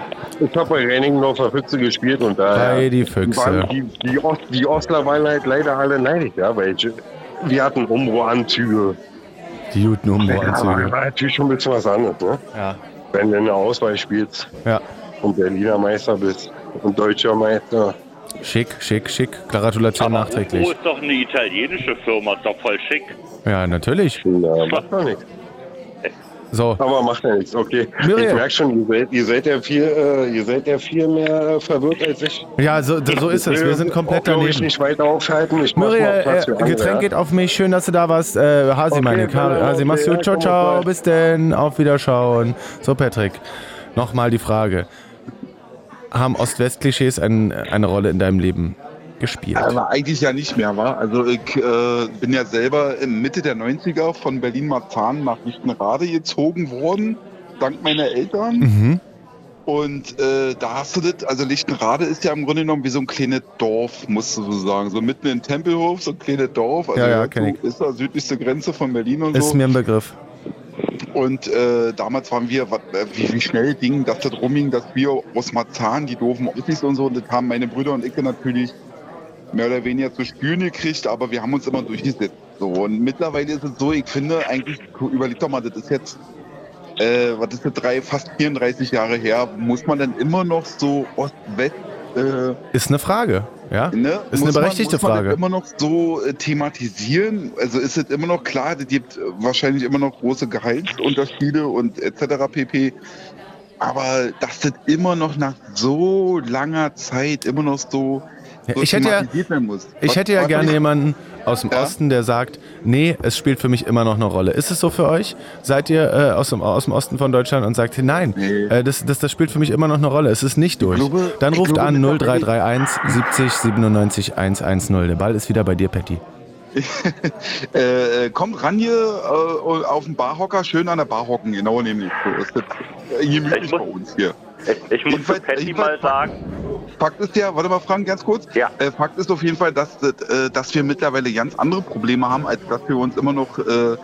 Ich habe bei Reinigendorfer Füchse gespielt und da. Bei die Füchse. Die, die, Ost, die Ostler waren halt leider alle neidisch, ja, weil ich, wir hatten Umbro-Anzüge. Die guten Umbro-Anzüge. Ja, war natürlich schon ein bisschen was anderes, ne? Ja. Wenn du eine Auswahl spielst ja. und Berliner Meister bist und Deutscher Meister, Schick, schick, schick. Gratulation Aber nachträglich. Umbro ist doch eine italienische Firma, ist doch voll schick. Ja, natürlich. Ja, macht doch nichts. So. Aber macht ja nichts, okay. Miriam. Ich merke schon, ihr seid, ihr seid, ja viel, äh, ihr seid ja viel mehr verwirrt als ich. Ja, so, so ist es. Wir sind komplett daneben. Ich nicht weiter aufhalten. Ich Muriel, äh, Getränk ja. geht auf mich. Schön, dass du da warst. Äh, Hasi, okay, meine Karre. Hasi, mach's gut. Ciao, ciao. Bis denn. Auf Wiederschauen. So, Patrick. Nochmal die Frage haben Ost-West-Klischees ein, eine Rolle in deinem Leben gespielt? Aber eigentlich ja nicht mehr, war. Also ich äh, bin ja selber in Mitte der 90er von Berlin-Marzahn nach Lichtenrade gezogen worden, dank meiner Eltern. Mhm. Und äh, da hast du das, also Lichtenrade ist ja im Grunde genommen wie so ein kleines Dorf, musst du so sagen. So mitten in Tempelhof, so ein kleines Dorf. Also ja, ja, ist da südlichste Grenze von Berlin und ist so. Ist mir ein Begriff. Und äh, damals waren wir, äh, wie, wie schnell ging das rumging, dass wir aus Marzahn, die doofen Ossis und so, und das haben meine Brüder und ich natürlich mehr oder weniger zu spüren gekriegt, aber wir haben uns immer durchgesetzt. So. Und mittlerweile ist es so, ich finde eigentlich, überleg doch mal, das ist jetzt, äh, was ist das, drei, fast 34 Jahre her, muss man dann immer noch so Ost-West äh, ist eine Frage, ja? Ne? Ist eine berechtigte man, muss Frage. Man immer noch so äh, thematisieren? Also ist es immer noch klar, es gibt wahrscheinlich immer noch große Gehaltsunterschiede und etc. pp. Aber dass das immer noch nach so langer Zeit immer noch so ich hätte ja, ich hätte ja gerne jemanden aus dem ja? Osten, der sagt, nee, es spielt für mich immer noch eine Rolle. Ist es so für euch? Seid ihr äh, aus, dem, aus dem Osten von Deutschland und sagt, nein, nee. äh, das, das, das spielt für mich immer noch eine Rolle. Es ist nicht durch. Glaube, Dann ruft glaube, an 0331 70 97 110. Der Ball ist wieder bei dir, Patty. äh, kommt ran hier äh, auf den Barhocker, schön an der Barhocken, genau nämlich. So ist das äh, gemütlich bei uns hier. Ich, ich muss Patty mal sagen, Fakt ist ja, warte mal, Frank, ganz kurz. Ja. Äh, Fakt ist auf jeden Fall, dass, äh, dass wir mittlerweile ganz andere Probleme haben, als dass wir uns immer noch äh,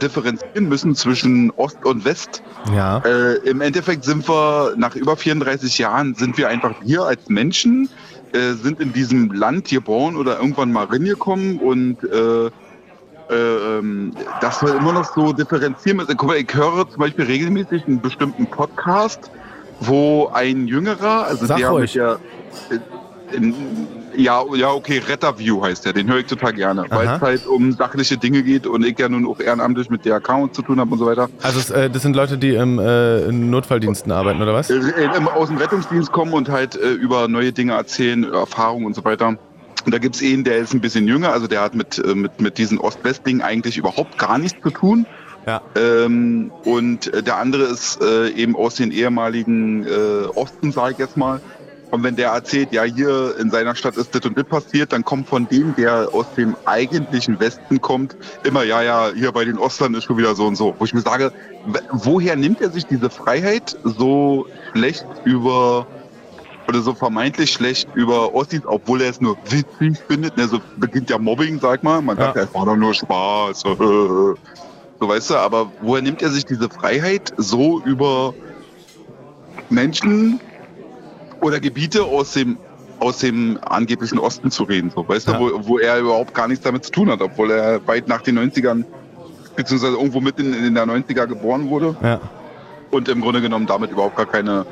differenzieren müssen zwischen Ost und West. Ja. Äh, Im Endeffekt sind wir nach über 34 Jahren sind wir einfach wir als Menschen äh, sind in diesem Land geboren oder irgendwann mal reingekommen und äh, äh, ähm, dass wir immer noch so differenzieren müssen. Guck mal, ich höre zum Beispiel regelmäßig einen bestimmten Podcast, wo ein Jüngerer, also Sag der ruhig. mit der äh, in, ja, ja, okay, Retterview heißt der, den höre ich total gerne, weil es halt um sachliche Dinge geht und ich ja nun auch ehrenamtlich mit der Account zu tun habe und so weiter. Also es, äh, das sind Leute, die im äh, Notfalldiensten arbeiten, oder was? Äh, im- aus dem Rettungsdienst kommen und halt äh, über neue Dinge erzählen, Erfahrungen und so weiter. Und da gibt's einen, der ist ein bisschen jünger, also der hat mit, äh, mit, mit diesen Ost-West-Dingen eigentlich überhaupt gar nichts zu tun. Ja. Ähm, und äh, der andere ist äh, eben aus den ehemaligen äh, Osten, sage ich jetzt mal. Und wenn der erzählt, ja, hier in seiner Stadt ist das und das passiert, dann kommt von dem, der aus dem eigentlichen Westen kommt, immer, ja, ja, hier bei den Ostern ist schon wieder so und so. Wo ich mir sage, woher nimmt er sich diese Freiheit, so schlecht über oder so vermeintlich schlecht über Ossis, obwohl er es nur witzig findet. Ne, so beginnt ja Mobbing, sag mal. Man sagt, Ja. ja. es war doch nur Spaß. So, weißt du, aber woher nimmt er sich diese Freiheit, so über Menschen oder Gebiete aus dem aus dem angeblichen Osten zu reden, so, weißt Ja. du, wo, wo er überhaupt gar nichts damit zu tun hat, obwohl er weit nach den 90ern, beziehungsweise irgendwo mitten in der 90er geboren wurde Ja. und im Grunde genommen damit überhaupt gar keine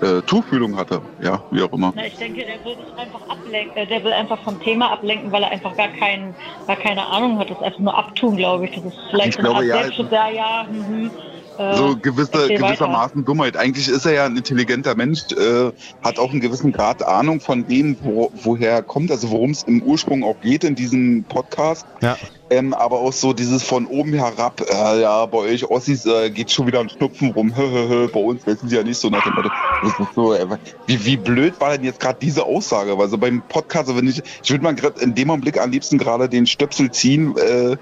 äh, Tuchfühlung hatte, ja, wie auch immer. Na, ich denke, der will sich einfach ablenken, äh, der will einfach vom Thema ablenken, weil er einfach gar, kein, gar keine Ahnung hat. Das ist einfach nur abtun, glaube ich. Das ist vielleicht Ich so glaube, ja. Ja, ja, mhm. Äh, so gewisse, gewissermaßen Dummheit. Eigentlich ist er ja ein intelligenter Mensch, äh, hat auch einen gewissen Grad Ahnung von dem, wo, woher er kommt, also worum es im Ursprung auch geht in diesem Podcast. Ja. Ähm, aber auch so dieses von oben herab, äh, ja, bei euch Ossis äh, geht schon wieder ein Schnupfen rum, bei uns wissen sie ja nicht so nach dem Motto. Das ist so, äh, wie, wie blöd war denn jetzt gerade diese Aussage? Weil so beim Podcast, wenn ich, ich würde mal gerade in dem Augenblick am liebsten gerade den Stöpsel ziehen äh,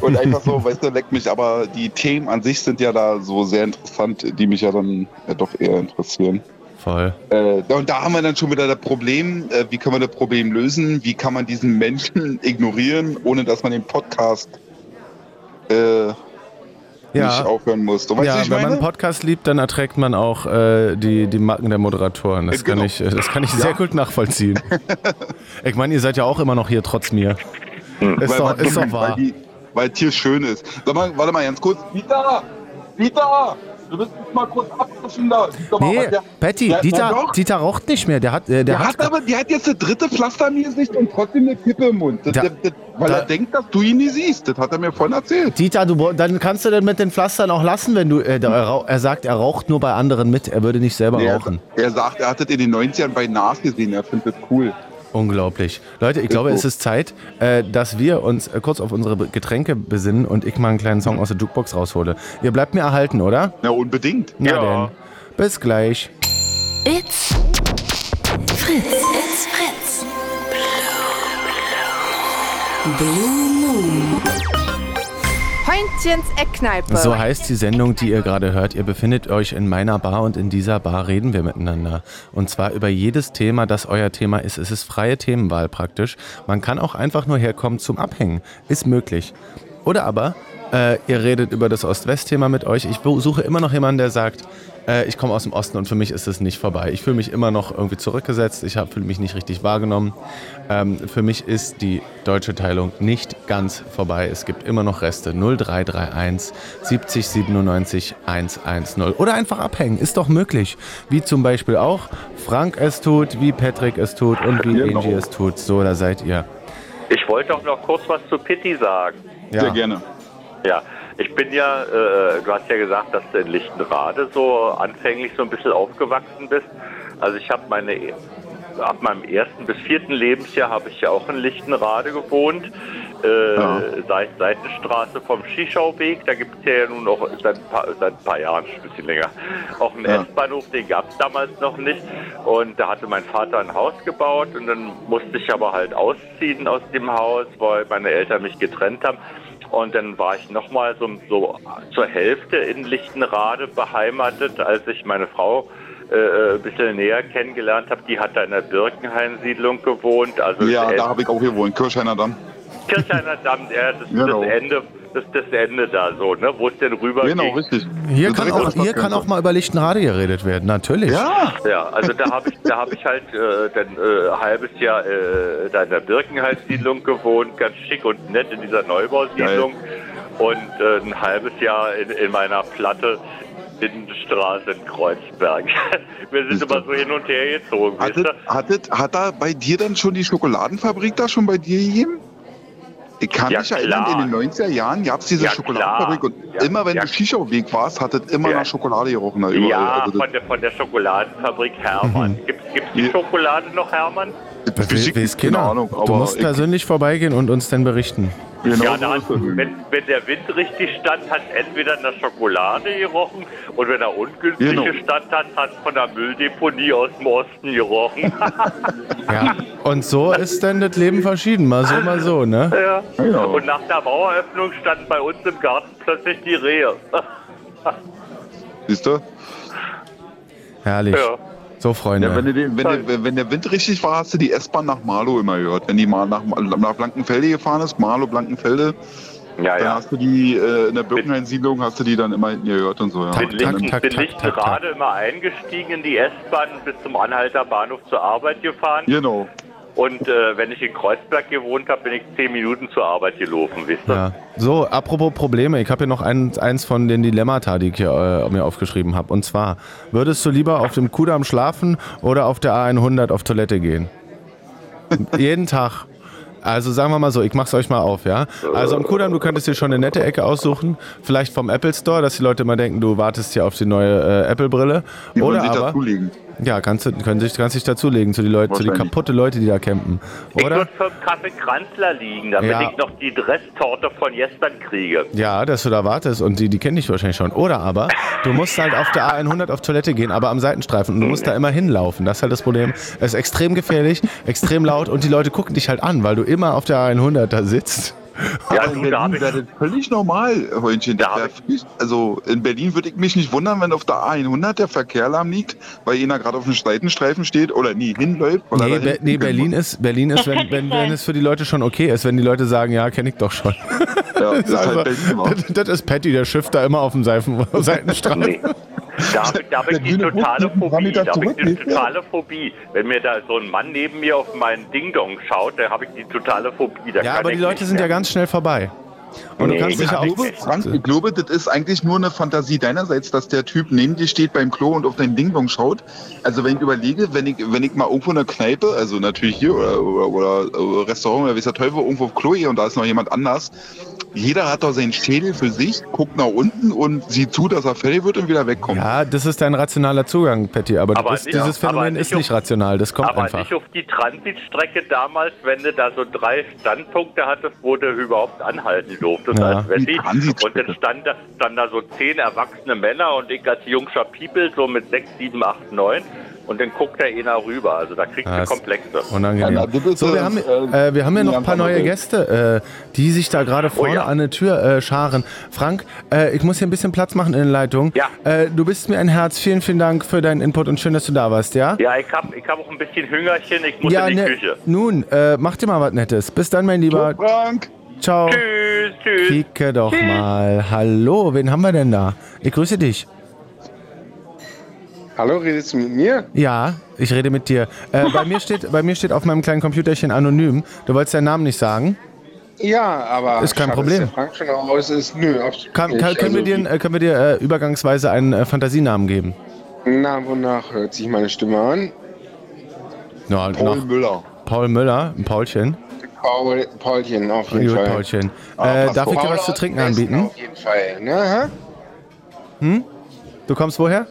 und einfach so, weißt du, leckt mich, aber die Themen an sich sind ja da so sehr interessant, die mich ja dann doch eher interessieren. Voll. Äh, und da haben wir dann schon wieder das Problem, äh, wie können wir das Problem lösen? Wie kann man diesen Menschen ignorieren, ohne dass man den Podcast äh, Ja. nicht aufhören muss? Du weißt, ja, ich wenn man meine? einen Podcast liebt, dann erträgt man auch äh, die, die Macken der Moderatoren. Das Äh, kann genau. ich, äh, das kann ich sehr gut nachvollziehen. ich meine, ihr seid ja auch immer noch hier trotz mir. Ist weil, doch, weil, ist doch weil, wahr. die, weil Tier schön ist. Sag mal, warte mal ganz kurz. Dieter! Dieter! Du bist mal kurz abwaschen da. Nee, der- Patty, der- Dieter. Dieter raucht nicht mehr. Der hat, äh, der, Der hat, hat aber, der hat jetzt das dritte Pflaster im Gesicht und trotzdem eine Kippe im Mund. Das, Da- das, weil da- er denkt, dass du ihn nie siehst. Das hat er mir vorhin erzählt. Dieter, du, dann kannst du den mit den Pflastern auch lassen, wenn du. Äh, er, er sagt, er raucht nur bei anderen mit. Er würde nicht selber Nee, er, rauchen. er sagt, er hat das in den 90ern bei Nas gesehen. Er findet das cool. Unglaublich. Leute, ich glaube, es ist Zeit, äh, dass wir uns äh, kurz auf unsere Getränke besinnen und ich mal einen kleinen Song aus der Jukebox raushole. Ihr bleibt mir erhalten, oder? Ja, unbedingt. Na Ja. denn. Bis gleich. It's Fritz. It's Fritz. Blue Moon. Heintchens Eckkneipe. So heißt die Sendung, die ihr gerade hört. Ihr befindet euch in meiner Bar und in dieser Bar reden wir miteinander. Und zwar über jedes Thema, das euer Thema ist. Es ist freie Themenwahl praktisch. Man kann auch einfach nur herkommen zum Abhängen. Ist möglich. Oder aber äh, ihr redet über das Ost-West-Thema mit euch. Ich suche immer noch jemanden, der sagt, äh, ich komme aus dem Osten und für mich ist es nicht vorbei. Ich fühle mich immer noch irgendwie zurückgesetzt. Ich fühle mich nicht richtig wahrgenommen. Ähm, für mich ist die deutsche Teilung nicht ganz vorbei. Es gibt immer noch Reste. 0331 70 97 110. Oder einfach abhängen. Ist doch möglich. Wie zum Beispiel auch Frank es tut, wie Patrick es tut und wie Genau. Angie es tut. So, da seid ihr. Ich wollte auch noch kurz was zu Pitti sagen. Sehr gerne. Ja, ich bin ja, äh, du hast ja gesagt, dass du in Lichtenrade so anfänglich so ein bisschen aufgewachsen bist. Also ich habe meine, ab meinem ersten bis vierten Lebensjahr habe ich ja auch in Lichtenrade gewohnt. Äh, Ja. seit Seitenstraße vom Skischauweg, da gibt es ja nun auch seit ein, paar, seit ein paar Jahren, ein bisschen länger, auch einen Ja. S-Bahnhof, den gab es damals noch nicht. Und da hatte mein Vater ein Haus gebaut und dann musste ich aber halt ausziehen aus dem Haus, weil meine Eltern mich getrennt haben. Und dann war ich nochmal so, so zur Hälfte in Lichtenrade beheimatet, als ich meine Frau äh, ein bisschen näher kennengelernt habe. Die hat da in der Birkenhain-Siedlung gewohnt. Also Ja, da habe ich auch gewohnt. Kirchheiner Damm. Kirchheiner Damm, ja, das, Genau. das Ende das, das Ende da so, ne? Wo es denn rüber Genau, richtig. Hier kann, auch, hier kann auch mal über Lichtenrade geredet werden, natürlich. Ja. Ja, also da habe ich, da habe ich halt äh, dann äh, ein halbes Jahr äh, da in der Birkenhalssiedlung gewohnt, ganz schick und nett in dieser Neubausiedlung und äh, ein halbes Jahr in, in meiner Platte Lindenstraße in Kreuzberg. Wir sind immer so hin und her gezogen. Hattet, hattet, hat da bei dir dann schon die Schokoladenfabrik da schon bei dir gegeben? Ich kann Ja, mich erinnern, klar. in den 90er Jahren gab es diese Ja, Schokoladenfabrik und Ja, immer wenn ja. du Shisha-Weg warst, hat es immer Ja. nach Schokolade gerochen. Da überall. Ja, also von der, von der Schokoladenfabrik Hermann. Gibt es die Schokolade noch, Hermann? Das weiß weiß, ich weiß keine. Ahnung, du aber musst ich- persönlich vorbeigehen und uns dann berichten. Genau ja, so dann, wenn, wenn der Wind richtig stand, hat entweder nach Schokolade gerochen und wenn er ungünstig Genau. gestand hat, hat von der Mülldeponie aus dem Osten gerochen. Ja. Und so ist dann das Leben verschieden, mal so, mal so, ne? ja. Ja. Und nach der Maueröffnung standen bei uns im Garten plötzlich die Rehe. Siehst du? Herrlich. ja. So, Freunde. Ja, wenn, du den, wenn, der, wenn der Wind richtig war, hast du die S-Bahn nach Marlow immer gehört. Wenn die mal nach, nach Blankenfelde gefahren ist, Marlow, Blankenfelde, Ja, dann ja. hast du die äh, in der Birkenhain-Siedlung, hast du die dann immer hinten gehört und so. Ja. Tak, Bin, tak, tak, bin tak, tak, tak. Lichtenrade immer eingestiegen in die S-Bahn bis zum Anhalter Bahnhof zur Arbeit gefahren. Genau. Und äh, wenn ich in Kreuzberg gewohnt habe, bin ich zehn Minuten zur Arbeit gelaufen, wisst ihr? Ja. So, apropos Probleme, ich habe hier noch ein, eins von den Dilemmata, die ich hier äh, mir aufgeschrieben habe. Und zwar, würdest du lieber auf dem Kudamm schlafen oder auf der A100 auf Toilette gehen? Jeden Tag. Also sagen wir mal so, ich mach's euch mal auf, ja? Also am Kudamm, du könntest dir schon eine nette Ecke aussuchen, vielleicht vom Apple Store, dass die Leute immer denken, du wartest hier auf die neue äh, Apple-Brille. Oder sich aber. Ja, kannst du können sich, kannst dich dazulegen zu die Leute, zu die Wahrscheinlich. kaputte Leute, die da campen. Ich Oder? würde für einen Kaffee Kranzler liegen, damit Ja. ich noch die Resttorte von gestern kriege. Ja, dass du da wartest und die, die kennen dich wahrscheinlich schon. Oder aber, du musst halt auf der A100 auf Toilette gehen, aber am Seitenstreifen und du musst da immer hinlaufen. Das ist halt das Problem. Es ist extrem gefährlich, extrem laut und die Leute gucken dich halt an, weil du immer auf der A100 da sitzt. Ja, Aber in Berlin wäre das völlig normal, Fuß- Also in Berlin würde ich mich nicht wundern, wenn auf der A100 der Verkehr lahm liegt, weil einer gerade auf dem Seitenstreifen steht oder nie hinläuft. weil er Nee, Be nee Berlin ist, Berlin ist wenn, wenn, wenn es für die Leute schon okay ist, wenn die Leute sagen, ja, kenne ich doch schon. Ja, das ist Also, halt wa? das, das ist Patty, der schifft da immer auf dem Seifen Seitenstreifen. nee. Da hab ich, da hab ich die totale Phobie. Da ich die totale Phobie. Wenn mir da so ein Mann neben mir auf meinen Ding-Dong schaut, dann habe ich die totale Phobie. Da Ja, aber die Leute sind ja ganz schnell vorbei. Und du Nee, kannst dich ja Ich auch. glaube, Frank, ich glaube, das ist eigentlich nur eine Fantasie deinerseits, dass der Typ neben dir steht beim Klo und auf dein Ding-Dong schaut. Also wenn ich überlege, wenn ich, wenn ich mal irgendwo in einer Kneipe, also natürlich hier oder, oder, oder Restaurant oder wie der Teufel irgendwo auf Klo gehe und da ist noch jemand anders, jeder hat doch seinen Schädel für sich, guckt nach unten und sieht zu, dass er fertig wird und wieder wegkommt. Ja, das ist dein rationaler Zugang, Patty, aber, Aber das, nicht- dieses aber Phänomen ist nicht auf- rational, das kommt Aber einfach. nicht auf die Transitstrecke damals, wenn du da so drei Standpunkte hattest, wo du überhaupt anhalten durftest Ja. als Wessi. Und dann stand da, stand da so zehn erwachsene Männer und ich als jungscher People so mit sechs, sieben, acht, neun. Und dann guckt da einer rüber. Also da du ist Komplexe. Unangenehm. So, wir äh, haben, äh, äh, wir haben ja noch ein paar neue Gäste, äh, die sich da gerade vorne ja. an der Tür äh, scharen. Frank, äh, ich muss hier ein bisschen Platz machen in der Leitung. Ja. Äh, du bist mir ein Herz. Vielen, vielen Dank für deinen Input und schön, dass du da warst, ja? Ja, ich hab, ich hab auch ein bisschen Hüngerchen. Ich muss ja, in die ne- Küche. nun, äh, mach dir mal was Nettes. Bis dann, mein Lieber. Frank! Ciao. Tschüss, tschüss. Kicke doch mal. Hallo, wen haben wir denn da? Ich grüße dich. Hallo, redest du mit mir? Ja, ich rede mit dir. Äh, bei, mir steht, bei mir steht auf meinem kleinen Computerchen anonym. Du wolltest deinen Namen nicht sagen. Ja, aber. Ist kein schade, Problem. dass der Frank schon raus ist. Nö, absolut Kann, nicht. kann, können, wir dir, können wir dir äh, übergangsweise einen äh, Fantasienamen geben? Na, wonach hört sich meine Stimme an? Ja, Paul nach Müller. Paul Müller, ein Paulchen. Paul, Paulchen, auf jeden Gut, Fall. Paulchen. Ah, Äh, darf ich dir was zu trinken anbieten? Auf jeden Fall, ne? hä? Du kommst woher?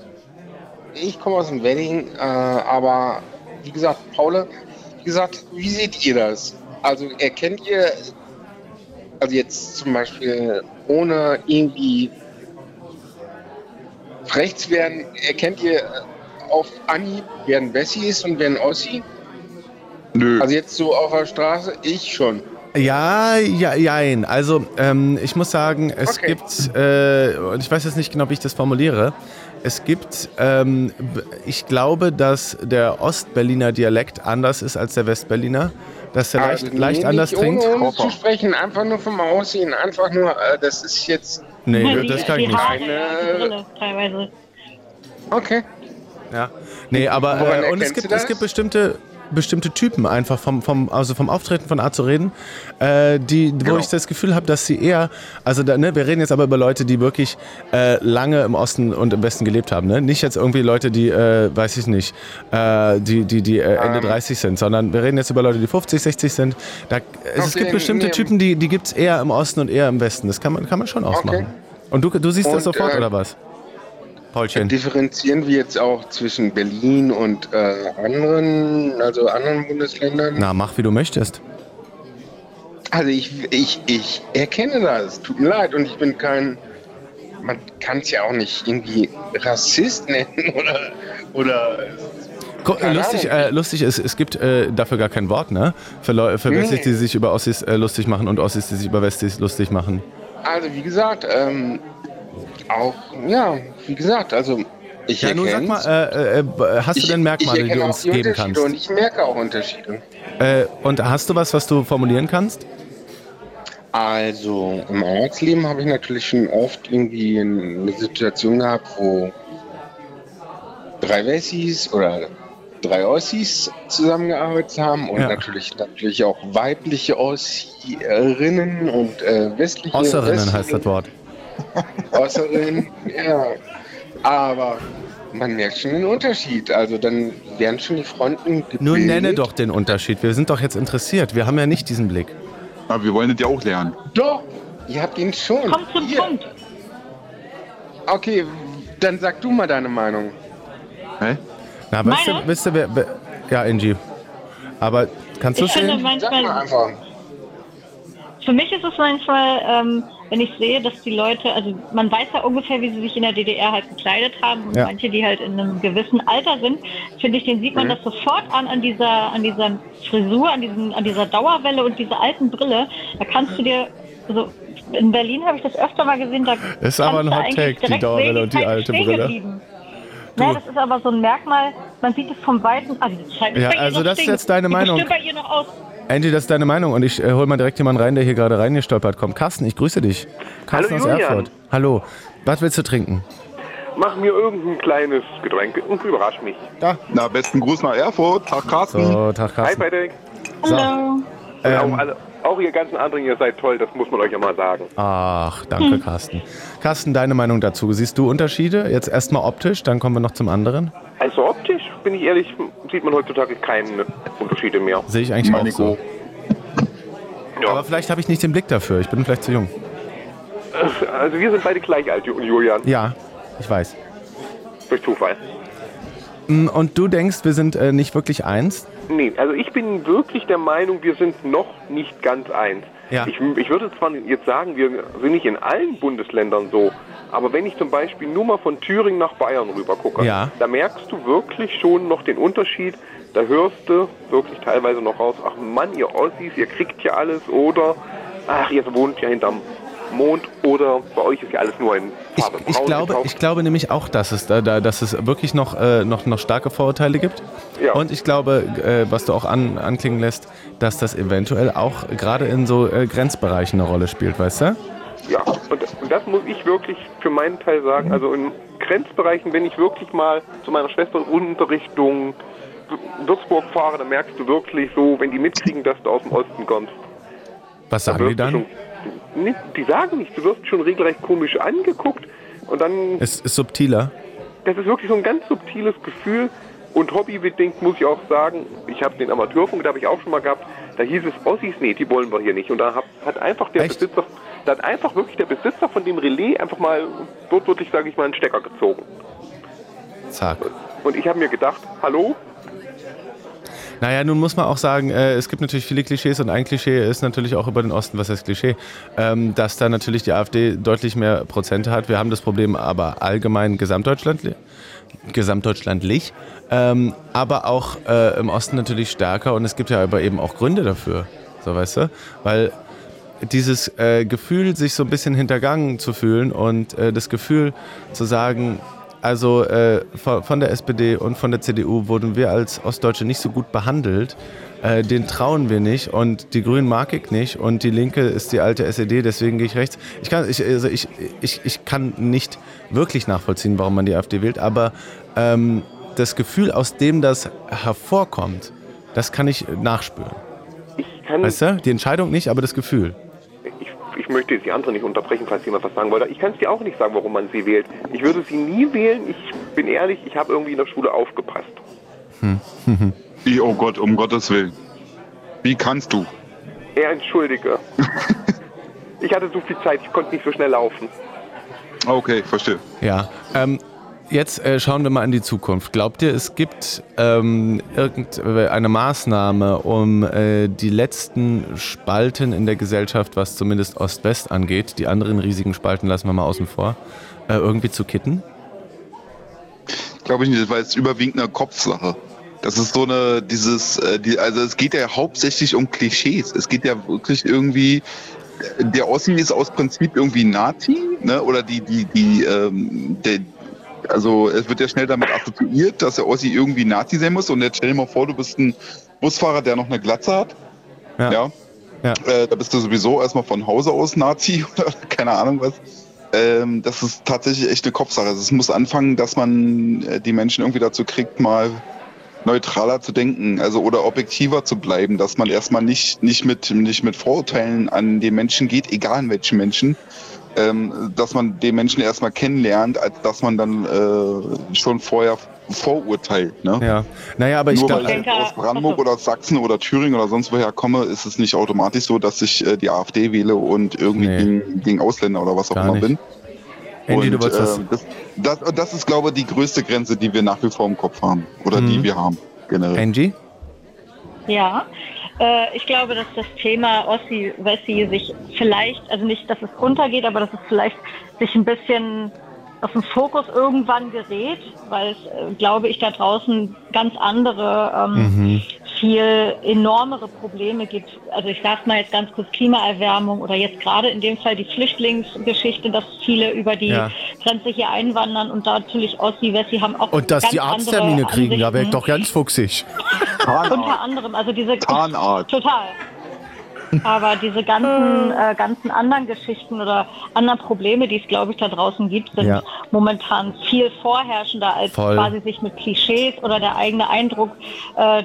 Ich komme aus dem Wedding, äh, aber wie gesagt, Paul, wie gesagt, wie seht ihr das? Also erkennt ihr, also jetzt zum Beispiel ohne irgendwie rechts werden, erkennt ihr auf Anhieb, wer ein Bessie ist und wer ein Ossi? Nö. Also jetzt so auf der Straße, ich schon. Ja, ja, jein. Also, ähm, ich muss sagen, es Okay. gibt, äh, und ich weiß jetzt nicht genau, wie ich das formuliere, es gibt, ähm, ich glaube, dass der Ostberliner Dialekt anders ist als der Westberliner, dass der leicht, also, leicht nee, anders trinkt? Ohne, ohne zu sprechen, einfach nur vom Aussehen, einfach nur, äh, das ist jetzt. Nee, die, das kann ich nicht. Teilweise. Okay. Ja. Nee, aber äh, und es gibt, es gibt bestimmte bestimmte Typen einfach vom, vom, also vom Auftreten von Art zu reden, äh, die, genau. wo ich das Gefühl habe, dass sie eher, also da, ne, wir reden jetzt aber über Leute, die wirklich äh, lange im Osten und im Westen gelebt haben, ne? Nicht jetzt irgendwie Leute, die, äh, weiß ich nicht, äh, die, die, die äh, Ende. Ähm. 30 sind, sondern wir reden jetzt über Leute, die 50, 60 sind. Da, es, es gibt bestimmte Typen, die, die gibt es eher im Osten und eher im Westen. Das kann man, kann man schon ausmachen. Okay. Und du, du siehst und, das sofort, äh, oder was? Paulchen. Differenzieren wir jetzt auch zwischen Berlin und äh, anderen, also anderen Bundesländern? Na, mach wie du möchtest. Also ich, ich, ich erkenne das, tut mir leid und ich bin kein, man kann es ja auch nicht irgendwie Rassist nennen oder, oder Lustig, äh, lustig ist, es gibt äh, dafür gar kein Wort, ne? Für, Leu für Westis, die sich über Ossis äh, lustig machen und Ossis, die sich über Westis lustig machen. Also wie gesagt, ähm, auch, ja, wie gesagt, also ich ja, nun sag mal, äh, äh, hast ich, du denn Merkmale, die du uns geben kannst? Und ich merke auch Unterschiede. Äh, und hast du was, was du formulieren kannst? Also im Arbeitsleben habe ich natürlich schon oft irgendwie eine Situation gehabt, wo drei Wessis oder drei Ossis zusammengearbeitet haben und ja. natürlich natürlich auch weibliche Ossierinnen und äh, westliche Osserinnen heißt das Wort. Außerdem, ja. Aber man merkt schon den Unterschied. Also dann werden schon die Fronten gebildet. Nun nenne doch den Unterschied. Wir sind doch jetzt interessiert. Wir haben ja nicht diesen Blick. Aber wir wollen das ja auch lernen. Doch, ihr habt ihn schon. Komm zum Hier. Punkt. Okay, dann sag du mal deine Meinung. Hä? Na, weißt du, weißt du, wer, wer, ja, Angie. Aber kannst du es sehen? Sag mal einfach. Für mich ist es manchmal ähm, wenn ich sehe, dass die Leute, also man weiß ja ungefähr, wie sie sich in der DDR halt gekleidet haben und ja. manche, die halt in einem gewissen Alter sind, finde ich, den sieht man mhm. das sofort an, an dieser, an dieser Frisur, an, diesen, an dieser Dauerwelle und dieser alten Brille. Da kannst du dir, also in Berlin habe ich das öfter mal gesehen, da ist aber ein Hot Take, die Dauerwelle und die alte Brille. Ja, das ist aber so ein Merkmal, man sieht es vom Weiten, also, ja, also das ist jetzt deine Meinung. Stimmt bei ihr noch aus. Andy, das ist deine Meinung und ich äh, hole mal direkt jemanden rein, der hier gerade reingestolpert kommt. Carsten, ich grüße dich. Carsten Hallo, aus Julian. Erfurt. Hallo. Was willst du trinken? Mach mir irgendein kleines Getränk und überrasch mich. Da. Na, besten Gruß nach Erfurt. Tag Carsten. So, Tag Carsten. Hi, Beidek. Hallo. Ähm, auch, alle, auch ihr ganzen anderen, ihr seid toll, das muss man euch ja mal sagen. Ach, danke, hm. Carsten. Carsten, deine Meinung dazu? Siehst du Unterschiede? Jetzt erstmal optisch, dann kommen wir noch zum anderen. Also optisch, bin ich ehrlich, sieht man heutzutage keine Unterschiede mehr. Sehe ich eigentlich Meine auch so. Ja. Aber vielleicht habe ich nicht den Blick dafür. Ich bin vielleicht zu jung. Also wir sind beide gleich alt, Julian. Ja, ich weiß. Durch Zufall. Mm, und du denkst, wir sind äh, nicht wirklich eins? Nee, also ich bin wirklich der Meinung, wir sind noch nicht ganz eins. Ja. Ich, ich würde zwar jetzt sagen, wir sind nicht in allen Bundesländern so, aber wenn ich zum Beispiel nur mal von Thüringen nach Bayern rüber gucke, ja. da merkst du wirklich schon noch den Unterschied. Da hörst du wirklich teilweise noch raus, ach Mann, ihr Ossis, ihr kriegt ja alles oder ach, ihr wohnt ja hinterm Mond oder bei euch ist ja alles nur ein Farbe ich, ich glaube, ich glaube nämlich auch, dass es da, da dass es wirklich noch, äh, noch, noch starke Vorurteile gibt. Ja. Und ich glaube, äh, was du auch an, anklingen lässt, dass das eventuell auch gerade in so äh, Grenzbereichen eine Rolle spielt, weißt du? Ja, und, und, das muss ich wirklich für meinen Teil sagen. Also in Grenzbereichen, wenn ich wirklich mal zu meiner Schwester runter Richtung Würzburg fahre, dann merkst du wirklich so, wenn die mitkriegen, dass du aus dem Osten kommst. Was sagen die dann? Die sagen nichts, du wirst schon regelrecht komisch angeguckt und dann... Es ist subtiler? Das ist wirklich so ein ganz subtiles Gefühl und hobbybedingt muss ich auch sagen, ich habe den Amateurfunk, da habe ich auch schon mal gehabt, da hieß es Ossis, nee, die wollen wir hier nicht. Und da hat, hat einfach der Echt? Besitzer, da hat einfach wirklich der Besitzer von dem Relais einfach mal, dort wirklich, sage ich mal, einen Stecker gezogen. Zack. Und ich habe mir gedacht, hallo, naja, nun muss man auch sagen, äh, es gibt natürlich viele Klischees und ein Klischee ist natürlich auch über den Osten, was heißt Klischee, ähm, dass da natürlich die AfD deutlich mehr Prozente hat. Wir haben das Problem aber allgemein gesamtdeutschlandlich, gesamtdeutschlandlich ähm, aber auch äh, im Osten natürlich stärker und es gibt ja aber eben auch Gründe dafür, so weißt du, weil dieses äh, Gefühl, sich so ein bisschen hintergangen zu fühlen und äh, das Gefühl zu sagen, also äh, von der SPD und von der CDU wurden wir als Ostdeutsche nicht so gut behandelt. Äh, den trauen wir nicht und die Grünen mag ich nicht und die Linke ist die alte SED, deswegen gehe ich rechts. Ich kann, ich, also ich, ich, ich kann nicht wirklich nachvollziehen, warum man die AfD wählt, aber ähm, das Gefühl, aus dem das hervorkommt, das kann ich nachspüren. Ich kann weißt du? Die Entscheidung nicht, aber das Gefühl ich möchte jetzt die andere nicht unterbrechen, falls jemand was sagen wollte. Ich kann es dir auch nicht sagen, warum man sie wählt. Ich würde sie nie wählen. Ich bin ehrlich, ich habe irgendwie in der Schule aufgepasst. Hm. oh Gott, um Gottes Willen. Wie kannst du? Er entschuldige. ich hatte so viel Zeit, ich konnte nicht so schnell laufen. Okay, verstehe. Ja, ähm, Jetzt äh, schauen wir mal in die Zukunft. Glaubt ihr, es gibt ähm, irgendeine Maßnahme, um äh, die letzten Spalten in der Gesellschaft, was zumindest Ost-West angeht, die anderen riesigen Spalten lassen wir mal außen vor, äh, irgendwie zu kitten? Glaube ich nicht, weil es überwiegend eine Kopfsache. Das ist so eine, dieses, äh, die, also es geht ja hauptsächlich um Klischees. Es geht ja wirklich irgendwie, der Ossi ist aus Prinzip irgendwie Nazi, ne? Oder die, die, die, ähm, der, also es wird ja schnell damit assoziiert, dass der Ossi irgendwie Nazi sein muss. Und jetzt stell dir mal vor, du bist ein Busfahrer, der noch eine Glatze hat. Ja. ja. ja. Äh, da bist du sowieso erstmal von Hause aus Nazi oder keine Ahnung was. Ähm, das ist tatsächlich echt eine Kopfsache. Also es muss anfangen, dass man äh, die Menschen irgendwie dazu kriegt, mal neutraler zu denken, also oder objektiver zu bleiben, dass man erstmal nicht, nicht, mit, nicht mit Vorurteilen an den Menschen geht, egal an welchen Menschen, ähm, dass man den Menschen erstmal kennenlernt, als dass man dann äh, schon vorher vorurteilt. Ne? Ja, naja, aber Nur ich weil ich aus Brandenburg oder aus Sachsen oder Thüringen oder sonst woher komme, ist es nicht automatisch so, dass ich äh, die AfD wähle und irgendwie nee. gegen, gegen, Ausländer oder was auch Gar immer nicht. bin. Andy, und, du äh, das, das, das, ist, glaube ich, die größte Grenze, die wir nach wie vor im Kopf haben. Oder mhm. die wir haben, generell. Angie? Ja, äh, ich glaube, dass das Thema Ossi-Wessi sich vielleicht, also nicht, dass es runtergeht, aber dass es vielleicht sich ein bisschen auf den Fokus irgendwann gerät, weil es, äh, glaube ich, da draußen ganz andere ähm, mhm viel enormere Probleme gibt. Also ich sage mal jetzt ganz kurz Klimaerwärmung oder jetzt gerade in dem Fall die Flüchtlingsgeschichte, dass viele über die ja. Grenze hier einwandern und da natürlich Ossi, Wessi haben auch Und dass die Arzttermine kriegen, da wäre ich doch ganz fuchsig. Unter anderem, also diese Zahnart. total. Aber diese ganzen, äh, ganzen anderen Geschichten oder anderen Probleme, die es, glaube ich, da draußen gibt, sind ja. momentan viel vorherrschender, als Voll. quasi sich mit Klischees oder der eigene Eindruck äh,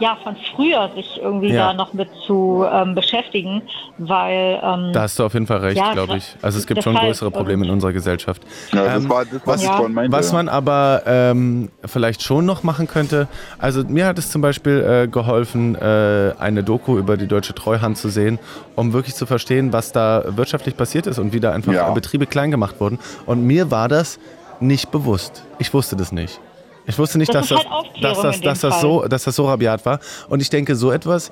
ja, von früher sich irgendwie ja. da noch mit zu ähm, beschäftigen, weil... Ähm, da hast du auf jeden Fall recht, ja, glaube ich. Also es gibt schon größere Probleme in unserer Gesellschaft. Ja, das ähm, war das, was vorhin meinte. Was man aber ähm, vielleicht schon noch machen könnte, also mir hat es zum Beispiel äh, geholfen, äh, eine Doku über die Deutsche Treuhand zu sehen, um wirklich zu verstehen, was da wirtschaftlich passiert ist und wie da einfach Betriebe klein gemacht wurden. Und mir war das nicht bewusst. Ich wusste das nicht. Ich wusste nicht, das dass, das, halt dass, das, dass, das so, dass das so rabiat war. Und ich denke, so etwas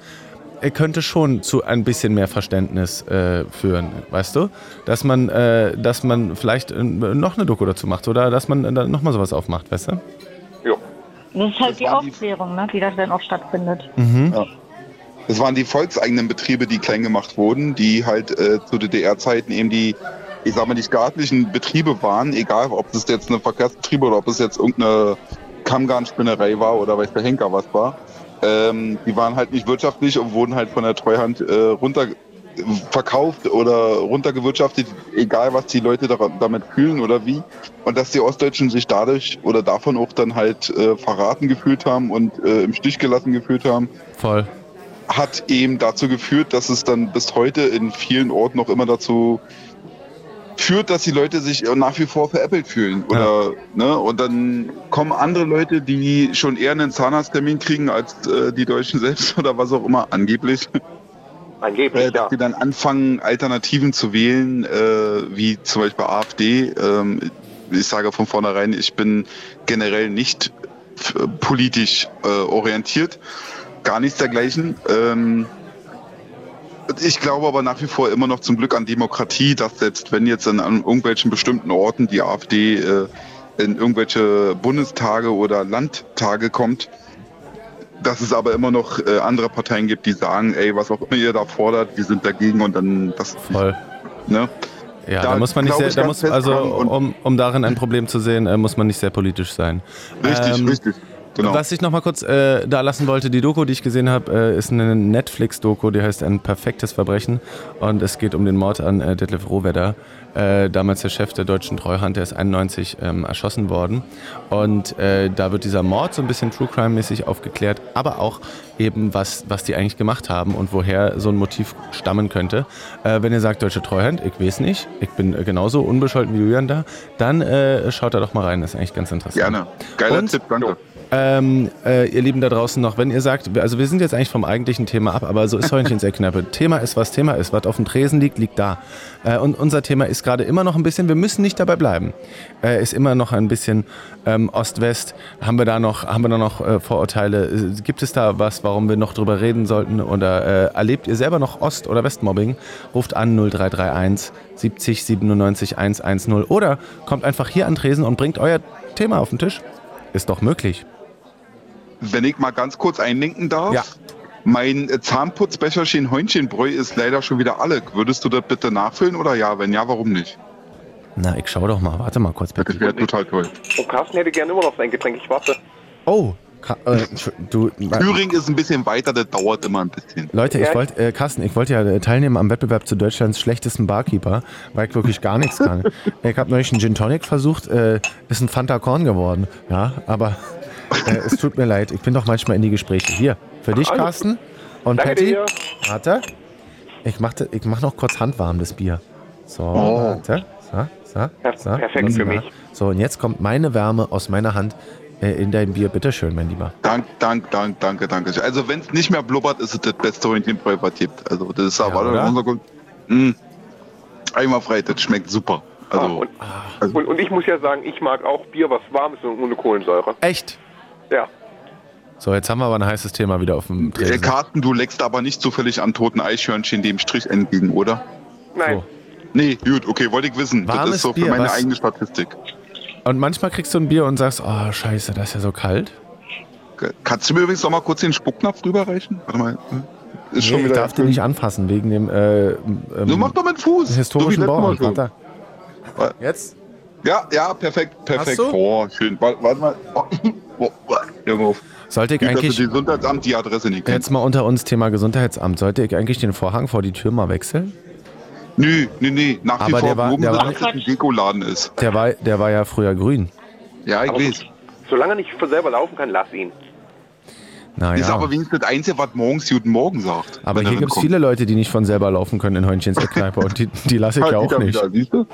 äh, könnte schon zu ein bisschen mehr Verständnis äh, führen, weißt du? Dass man, äh, dass man vielleicht äh, noch eine Doku dazu macht oder dass man äh, nochmal sowas aufmacht, weißt du? Ja. Das ist halt das die Aufklärung, die... ne, die da dann auch stattfindet. Mhm. Ja. Das waren die volkseigenen Betriebe, die klein gemacht wurden, die halt äh, zu DDR-Zeiten eben die, ich sag mal, die staatlichen Betriebe waren, egal ob das jetzt eine Verkehrsbetriebe oder ob es jetzt irgendeine Kammgarnspinnerei war oder weiß der Henker was war. Ähm, die waren halt nicht wirtschaftlich und wurden halt von der Treuhand äh, runter verkauft oder runtergewirtschaftet, egal was die Leute da, damit fühlen oder wie. Und dass die Ostdeutschen sich dadurch oder davon auch dann halt äh, verraten gefühlt haben und äh, im Stich gelassen gefühlt haben. Voll. Hat eben dazu geführt, dass es dann bis heute in vielen Orten noch immer dazu führt, dass die Leute sich nach wie vor veräppelt fühlen. Oder, ja. ne? Und dann kommen andere Leute, die schon eher einen Zahnarzttermin kriegen als äh, die Deutschen selbst oder was auch immer, angeblich. Angeblich, äh, dass ja. die dann anfangen, Alternativen zu wählen, äh, wie zum Beispiel AfD. Ähm, ich sage von vornherein, ich bin generell nicht politisch äh, orientiert. Gar nichts dergleichen. Ähm, ich glaube aber nach wie vor immer noch zum Glück an Demokratie, dass selbst wenn jetzt an, an irgendwelchen bestimmten Orten die AfD äh, in irgendwelche Bundestage oder Landtage kommt, dass es aber immer noch äh, andere Parteien gibt, die sagen, ey, was auch immer ihr da fordert, wir sind dagegen und dann das. Voll. Ne? Ja, da, da muss man nicht sehr, da muss, also um, um darin ein Problem zu sehen, äh, muss man nicht sehr politisch sein. Richtig, ähm, richtig. Genau. Was ich noch mal kurz äh, da lassen wollte, die Doku, die ich gesehen habe, äh, ist eine Netflix-Doku, die heißt Ein perfektes Verbrechen und es geht um den Mord an äh, Detlef Rohwedder, äh, damals der Chef der deutschen Treuhand, der ist 91 ähm, erschossen worden und äh, da wird dieser Mord so ein bisschen True Crime-mäßig aufgeklärt, aber auch eben, was, was die eigentlich gemacht haben und woher so ein Motiv stammen könnte. Äh, wenn ihr sagt, deutsche Treuhand, ich weiß nicht, ich bin genauso unbescholten wie Julian da, dann schaut da doch mal rein, das ist eigentlich ganz interessant. Gerne. Geiler und, Tipp, danke. Ähm, äh, ihr Lieben da draußen noch, wenn ihr sagt, also wir sind jetzt eigentlich vom eigentlichen Thema ab, aber so ist Heunchen's Eckkneipe. Thema ist, was Thema ist. Was auf dem Tresen liegt, liegt da. Äh, und unser Thema ist gerade immer noch ein bisschen, wir müssen nicht dabei bleiben. Äh, ist immer noch ein bisschen ähm, Ost-West. Haben wir da noch, haben wir da noch äh, Vorurteile? Äh, gibt es da was, warum wir noch drüber reden sollten? Oder äh, erlebt ihr selber noch Ost- oder Westmobbing? Ruft an 0331 70 97 110 oder kommt einfach hier an Tresen und bringt euer Thema auf den Tisch. Ist doch möglich. Wenn ich mal ganz kurz einlenken darf. Ja. Mein Zahnputzbecherchen Häunchenbräu ist leider schon wieder alle. Würdest du das bitte nachfüllen oder ja? Wenn ja, warum nicht? Na, ich schau doch mal. Warte mal kurz bitte. Das wäre total toll. Und Carsten hätte gerne immer noch sein Getränk. Ich warte. Oh, äh, du, Thüringen ist ein bisschen weiter, das dauert immer ein bisschen. Leute, ich wollte, äh, Carsten, ich wollte ja äh, teilnehmen am Wettbewerb zu Deutschlands schlechtesten Barkeeper, weil ich wirklich gar nichts kann. ich habe neulich einen Gin Tonic versucht, äh, ist ein Fanta Korn geworden, ja, aber äh, es tut mir leid, ich bin doch manchmal in die Gespräche. Hier, für dich, Carsten. Und Danke Patty. Dir. Warte. Ich mache ich mach noch kurz handwarm das Bier. So, oh. warte. So, so, so. Perfekt für mich. So, und jetzt kommt meine Wärme aus meiner Hand äh, in dein Bier. Bitte schön, mein Lieber. Dank, dank, dank, danke, danke. Also, wenn es nicht mehr blubbert, ist es das beste Hähnchenbräu, was gibt. Also, das ist aber ja, unser Grund. Mm. Einmal frei, das schmeckt super. Also, ah, und, also, und, und, ich muss ja sagen, ich mag auch Bier, was warm ist und ohne Kohlensäure. Echt? Ja. So, jetzt haben wir aber ein heißes Thema wieder auf dem Tresen. Carsten, du leckst aber nicht zufällig an toten Eichhörnchen dem Strich entgegen, oder? Nein. So. Nee, gut, okay, wollte ich wissen. Warmes das ist so Bier, für meine was? eigene Statistik. Und manchmal kriegst du ein Bier und sagst, oh scheiße, das ist ja so kalt. Kannst du mir übrigens noch mal kurz den Spucknapf rüberreichen? Warte mal. Ist nee, ich darf den nicht anfassen, wegen dem äh, ähm, Du mach doch mit Fuß. historischen so Bauern. Jetzt? Ja, ja, perfekt, perfekt. Oh, schön. Warte, warte mal. Oh, oh, oh, sollte ich eigentlich. Gesundheitsamt die Adresse nicht Jetzt mal unter uns Thema Gesundheitsamt. Sollte ich eigentlich den Vorhang vor die Tür mal wechseln? Nö, nö, nö. Nach Aber wie vor, der war, der war, ein Dekoladen ist. Der war, der war ja früher grün. Ja, ich aber weiß. Solange er nicht selber laufen kann, lass ihn. Naja. Ist aber wenigstens das Einzige, was morgens Guten Morgen sagt. Aber hier gibt es viele Leute, die nicht von selber laufen können in Heunchen's Eckkneipe und die, die lasse ich ja auch nicht. Wieder,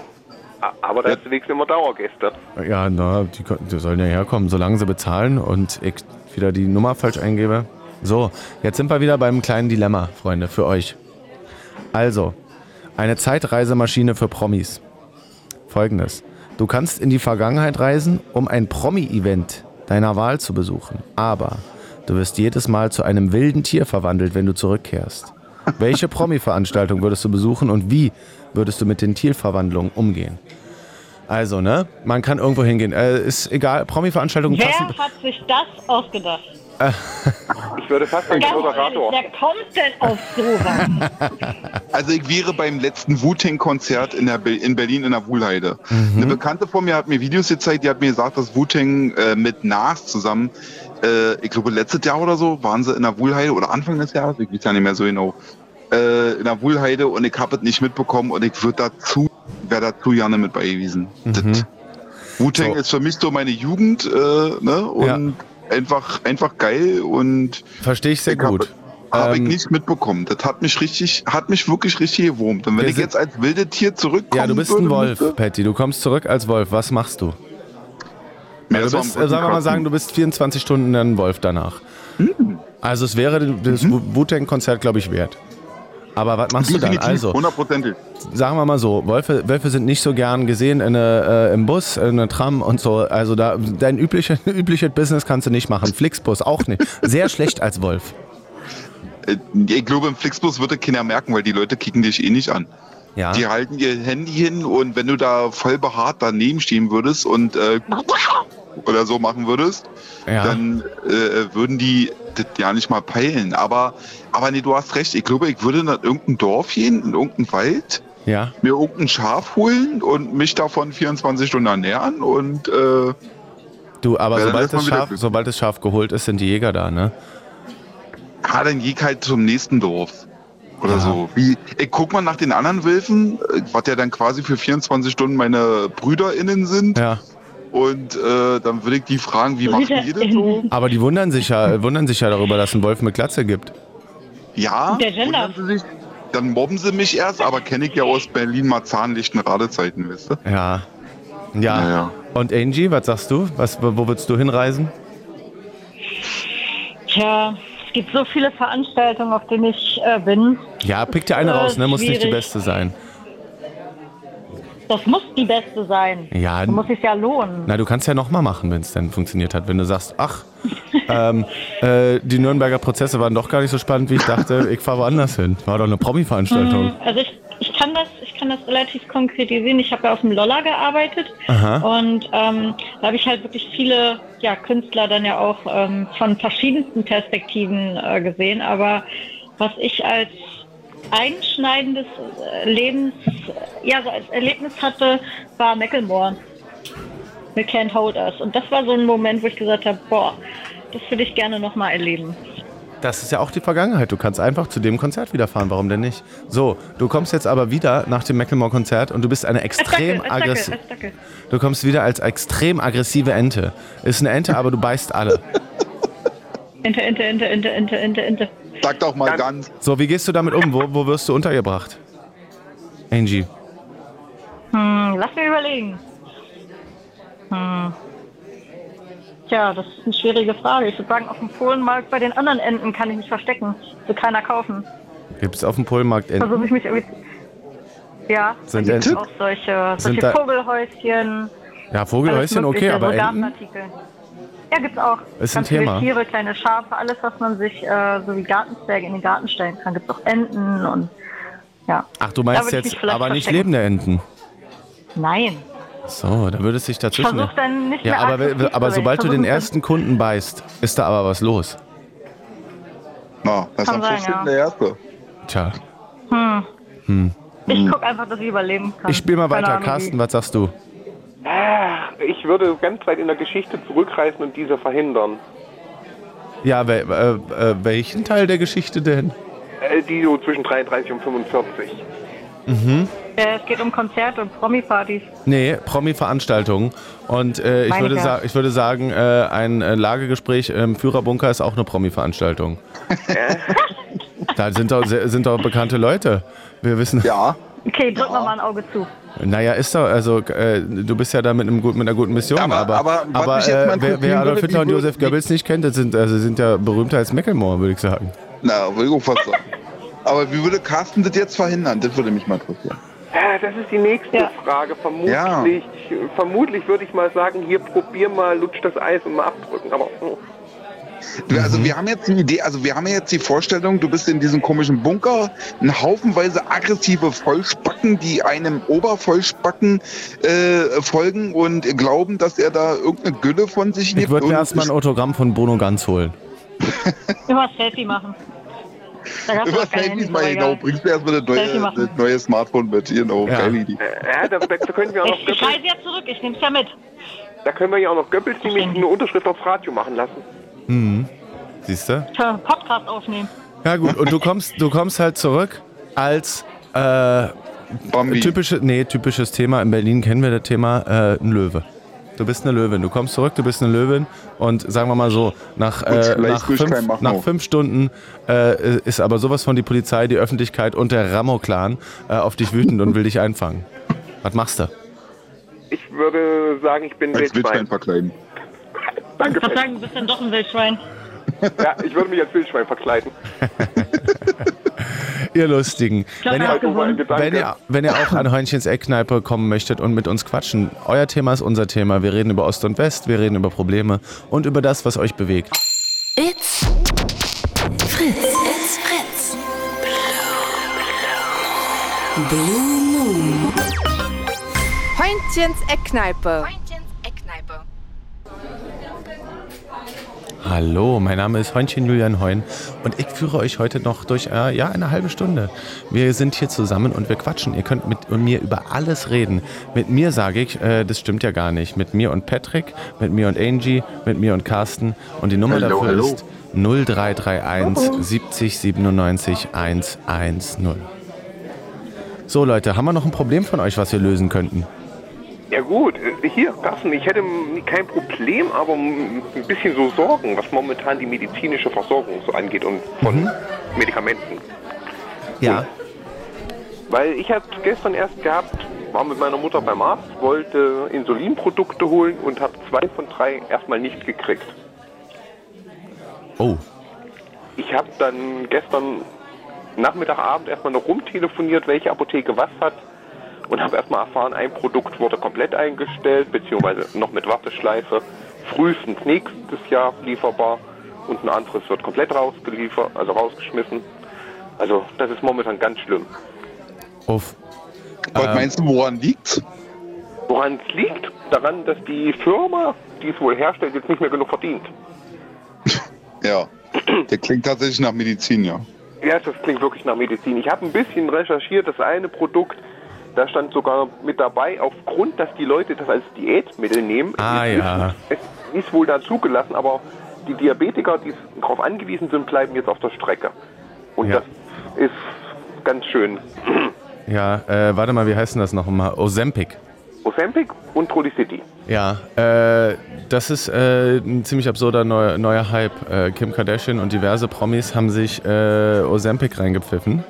aber da zunächst immer Dauergäste. Ja, na, die, die sollen ja herkommen, solange sie bezahlen und ich wieder die Nummer falsch eingebe. So, jetzt sind wir wieder beim kleinen Dilemma, Freunde, für euch. Also, eine Zeitreisemaschine für Promis. Folgendes. Du kannst in die Vergangenheit reisen, um ein Promi-Event deiner Wahl zu besuchen. Aber du wirst jedes Mal zu einem wilden Tier verwandelt, wenn du zurückkehrst. Welche Promi-Veranstaltung würdest du besuchen und wie würdest du mit den Tierverwandlungen umgehen? Also, ne? Man kann irgendwo hingehen. Äh, ist egal, Promi-Veranstaltungen Wer passen. hat sich das ausgedacht? Ich würde fast sagen, Moderator. Wer kommt denn auf sowas? Also ich wäre beim letzten Wu-Tang-Konzert in, in Berlin in der Wuhlheide. Mhm. Eine Bekannte von mir hat mir Videos gezeigt, die hat mir gesagt, dass Wu-Tang äh, mit Nas zusammen, äh, ich glaube letztes Jahr oder so, waren sie in der Wuhlheide oder Anfang des Jahres, ich weiß ja nicht mehr so genau, äh, in der Wuhlheide und ich habe es nicht mitbekommen und ich würde dazu, wäre dazu gerne mit beigewiesen. Mhm. Wu-Tang so. ist für mich so meine Jugend, äh, ne? Und ja. einfach, einfach geil und. Verstehe ich sehr ich gut. Habe ähm, ich nicht mitbekommen. Das hat mich richtig, hat mich wirklich richtig gewurmt. Und wenn ich jetzt als wilde Tier zurückkomme. Ja, du bist ein Wolf, müsste, Patty. Du kommst zurück als Wolf. Was machst du? Ja, du bist, sagen wir mal sagen, du bist 24 Stunden ein Wolf danach. Mhm. Also es wäre das mhm. Wu-Tang-Konzert, glaube ich, wert. Aber was machst Definitiv, du dann? Also, hundertprozentig. Sagen wir mal so, Wölfe, Wölfe sind nicht so gern gesehen in eine, äh, im Bus, in einer Tram und so. Also da, dein übliches übliche Business kannst du nicht machen. Flixbus auch nicht. Sehr schlecht als Wolf. Äh, ich glaube, im Flixbus würde keiner merken, weil die Leute kicken dich eh nicht an. Ja. Die halten ihr Handy hin und wenn du da voll behaart daneben stehen würdest und äh, oder so machen würdest, ja. dann äh, würden die das ja nicht mal peilen. Aber, aber nee, du hast recht. Ich glaube, ich würde in irgendein Dorf gehen, in irgendeinen Wald Ja. Mir irgendein Schaf holen und mich davon 24 Stunden ernähren und äh, Du, aber sobald das, Schaf, sobald das Schaf geholt ist, sind die Jäger da, ne? Ah, dann geh ich halt zum nächsten Dorf. Oder ja. so. Wie, ich guck mal nach den anderen Wölfen, was ja dann quasi für 24 Stunden meine BrüderInnen sind. Ja. Und äh, dann würde ich die fragen, wie macht ihr das so? Aber die wundern sich ja, wundern sich ja darüber, dass ein Wolf mit Glatze gibt. Ja, Der Gender. sie sich, dann mobben sie mich erst, aber kenne ich ja aus Berlin mal zahnlichten Radezeiten, wisst ihr? Ja. Ja. Naja. Und Angie, was sagst du? Was, wo würdest du hinreisen? Tja, es gibt so viele Veranstaltungen, auf denen ich äh, bin. Ja, pick dir eine Äh, raus, ne? Muss nicht die schwierig. beste sein. Das muss die beste sein. Ja, Da muss sich ja lohnen. Na, du kannst ja nochmal machen, wenn es dann funktioniert hat. Wenn du sagst, ach, ähm, äh, die Nürnberger Prozesse waren doch gar nicht so spannend, wie ich dachte. Ich fahre woanders hin. War doch eine Promi-Veranstaltung. Mhm, Also ich, ich kann das, ich kann das relativ konkretisieren. Ich habe ja auf dem Lolla gearbeitet Aha. und ähm, da habe ich halt wirklich viele ja, Künstler dann ja auch ähm, von verschiedensten Perspektiven äh, gesehen. Aber was ich als einschneidendes äh, Lebens, ja, so als Erlebnis hatte, war Macklemore. We Can't Hold Us. Und das war so ein Moment, wo ich gesagt habe, boah, das würde ich gerne nochmal erleben. Das ist ja auch die Vergangenheit. Du kannst einfach zu dem Konzert wieder fahren. Warum denn nicht? So, du kommst jetzt aber wieder nach dem Macklemore-Konzert und du bist eine extrem aggressive. Du kommst wieder als extrem aggressive Ente. Ist eine Ente, aber du beißt alle. Ente, Ente, Ente, Ente, Ente, Ente, Ente. Sag doch mal ganz. So, wie gehst du damit um? Wo, wo wirst du untergebracht? Angie. Hm, lass mich überlegen. Hm. Tja, das ist eine schwierige Frage. Ich würde sagen, auf dem Polenmarkt bei den anderen Enten kann ich mich verstecken. Will keiner kaufen. Gibt es auf dem Polenmarkt Enten? Versuche ich mich irgendwie. Ja, Sind da gibt's auch solche, solche Vogelhäuschen. Ja, Vogelhäuschen, okay, aber Enten? Ja, gibt's auch. Ist ein Ganz viele. Tiere, kleine Schafe, alles, was man sich äh, so wie Gartenzwerge in den Garten stellen kann. Gibt's auch Enten und ja. Ach, du meinst jetzt aber nicht verstecken. lebende Enten. Nein. So, da würde es sich dazwischen. Versuch dann nicht ja, mehr aber, aber sobald du den ersten Kunden beißt, ist da aber was los. Na, das ist Kann am sein, 15. ja. der erste. Tja. Hm. Hm. Ich guck einfach, dass ich überleben kann. Ich spiele mal Keine weiter. Ahnung, Carsten, was sagst du? Ich würde ganz weit in der Geschichte zurückreisen und diese verhindern. Ja, wel, äh, äh, welchen Teil der Geschichte denn? Äh, Die so zwischen 33 und 45. Mhm. Äh, es geht um Konzerte und Promi-Partys. Nee, Promi-Veranstaltungen. Und äh, ich, würde sa ich würde sagen, äh, ein äh, Lagegespräch im Führerbunker ist auch eine Promi-Veranstaltung. da sind doch, sind doch bekannte Leute. Wir wissen. Ja. Okay, drück noch mal ein Auge zu. Naja, ist doch, also äh, du bist ja da mit, einem, gut- mit einer guten Mission, aber, aber aber, mal äh, wer, wer Adolf Hitler und Josef Goebbels nicht kennt, das sind, also sind ja berühmter als Macklemore, würde ich sagen. Na, auch fast sagen. Aber wie würde Carsten das jetzt verhindern? Das würde mich mal interessieren. Ja, das ist die nächste Frage. Vermutlich, vermutlich würde ich mal sagen, hier probier mal, lutsch das Eis und mal abdrücken. Aber oh. Also wir haben jetzt die Idee, also wir haben ja jetzt die Vorstellung, du bist in diesem komischen Bunker, ein haufenweise aggressive Vollspacken, die einem Obervollspacken äh, folgen und glauben, dass er da irgendeine Gülle von sich Ich gibt. würde mir erstmal ein Autogramm von Bruno Ganz holen. Immer Selfie machen. Über keine Selfies mal genau, bringst du erstmal das neue, Smartphone mit, genau, Ja. geile Idee. Ja, da, da, können wir auch noch Ich, ich reise ja zurück, ich nehm's ja mit. Da können wir ja auch noch Goebbels nämlich eine Unterschrift aufs Radio machen lassen. Mhm. Siehst du? Tja, Podcast aufnehmen. Ja gut, und du kommst, du kommst halt zurück als äh, typische, nee, typisches Thema. In Berlin kennen wir das Thema äh, ein Löwe. Du bist eine Löwin. Du kommst zurück, du bist eine Löwin und sagen wir mal so, nach, äh, nach, fünf, nach fünf Stunden äh, ist aber sowas von die Polizei, die Öffentlichkeit und der Ramo-Clan äh, auf dich wütend und will dich einfangen. Was machst du? Ich würde sagen, ich bin Als Wildschwein Wildschwein. verkleiden. Danke. Ich würde sagen, du bist dann doch ein Wildschwein. Ja, ich würde mich als Wildschwein verkleiden. Ihr Lustigen. glaub, Wenn ihr, gewonnen. wenn, ihr, wenn ihr auch an Heunchen's Eckkneipe kommen möchtet und mit uns quatschen, euer Thema ist unser Thema. Wir reden über Ost und West, wir reden über Probleme und über das, was euch bewegt. It's Fritz. It's Fritz. Blue Moon. Heintchens Eckkneipe. Hallo, mein Name ist Heunchen Julian Heun Und ich führe euch heute noch durch äh, ja, eine halbe Stunde. Wir sind hier zusammen und wir quatschen. Ihr könnt mit mir über alles reden. Mit mir sage ich, äh, das stimmt ja gar nicht. Mit mir und Patrick, mit mir und Angie, mit mir und Carsten. Und die Nummer hello, dafür hello. ist 0331 70 97 110. So Leute, haben wir noch ein Problem von euch, was wir lösen könnten? Ja gut, hier, Carsten, ich hätte kein Problem, aber ein bisschen so Sorgen, was momentan die medizinische Versorgung so angeht und von mhm. Medikamenten. Ja. Weil ich hatte gestern erst gehabt, war mit meiner Mutter beim Arzt, wollte Insulinprodukte holen und habe zwei von drei erstmal nicht gekriegt. Oh. Ich habe dann gestern Nachmittag, Abend erstmal noch rumtelefoniert, welche Apotheke was hat und habe erstmal erfahren, ein Produkt wurde komplett eingestellt, beziehungsweise noch mit Warteschleife, frühestens nächstes Jahr lieferbar und ein anderes wird komplett rausgeliefert, also rausgeschmissen. Also das ist momentan ganz schlimm. Uff. Was ähm, meinst du, woran liegt Woran es liegt? Daran, dass die Firma, die es wohl herstellt, jetzt nicht mehr genug verdient. ja, der klingt tatsächlich nach Medizin, ja. Ja, das klingt wirklich nach Medizin. Ich habe ein bisschen recherchiert, das eine Produkt, da stand sogar mit dabei, aufgrund, dass die Leute das als Diätmittel nehmen. Ah, es ja. Ist, es ist wohl da zugelassen, aber die Diabetiker, die darauf angewiesen sind, bleiben jetzt auf der Strecke. Und ja. das ist ganz schön. Ja, äh, warte mal, wie heißt denn das nochmal? Ozempic. Ozempic und Trulicity. Ja, äh, das ist äh, ein ziemlich absurder neuer, neuer Hype. Äh, Kim Kardashian und diverse Promis haben sich äh, Ozempic reingepfiffen.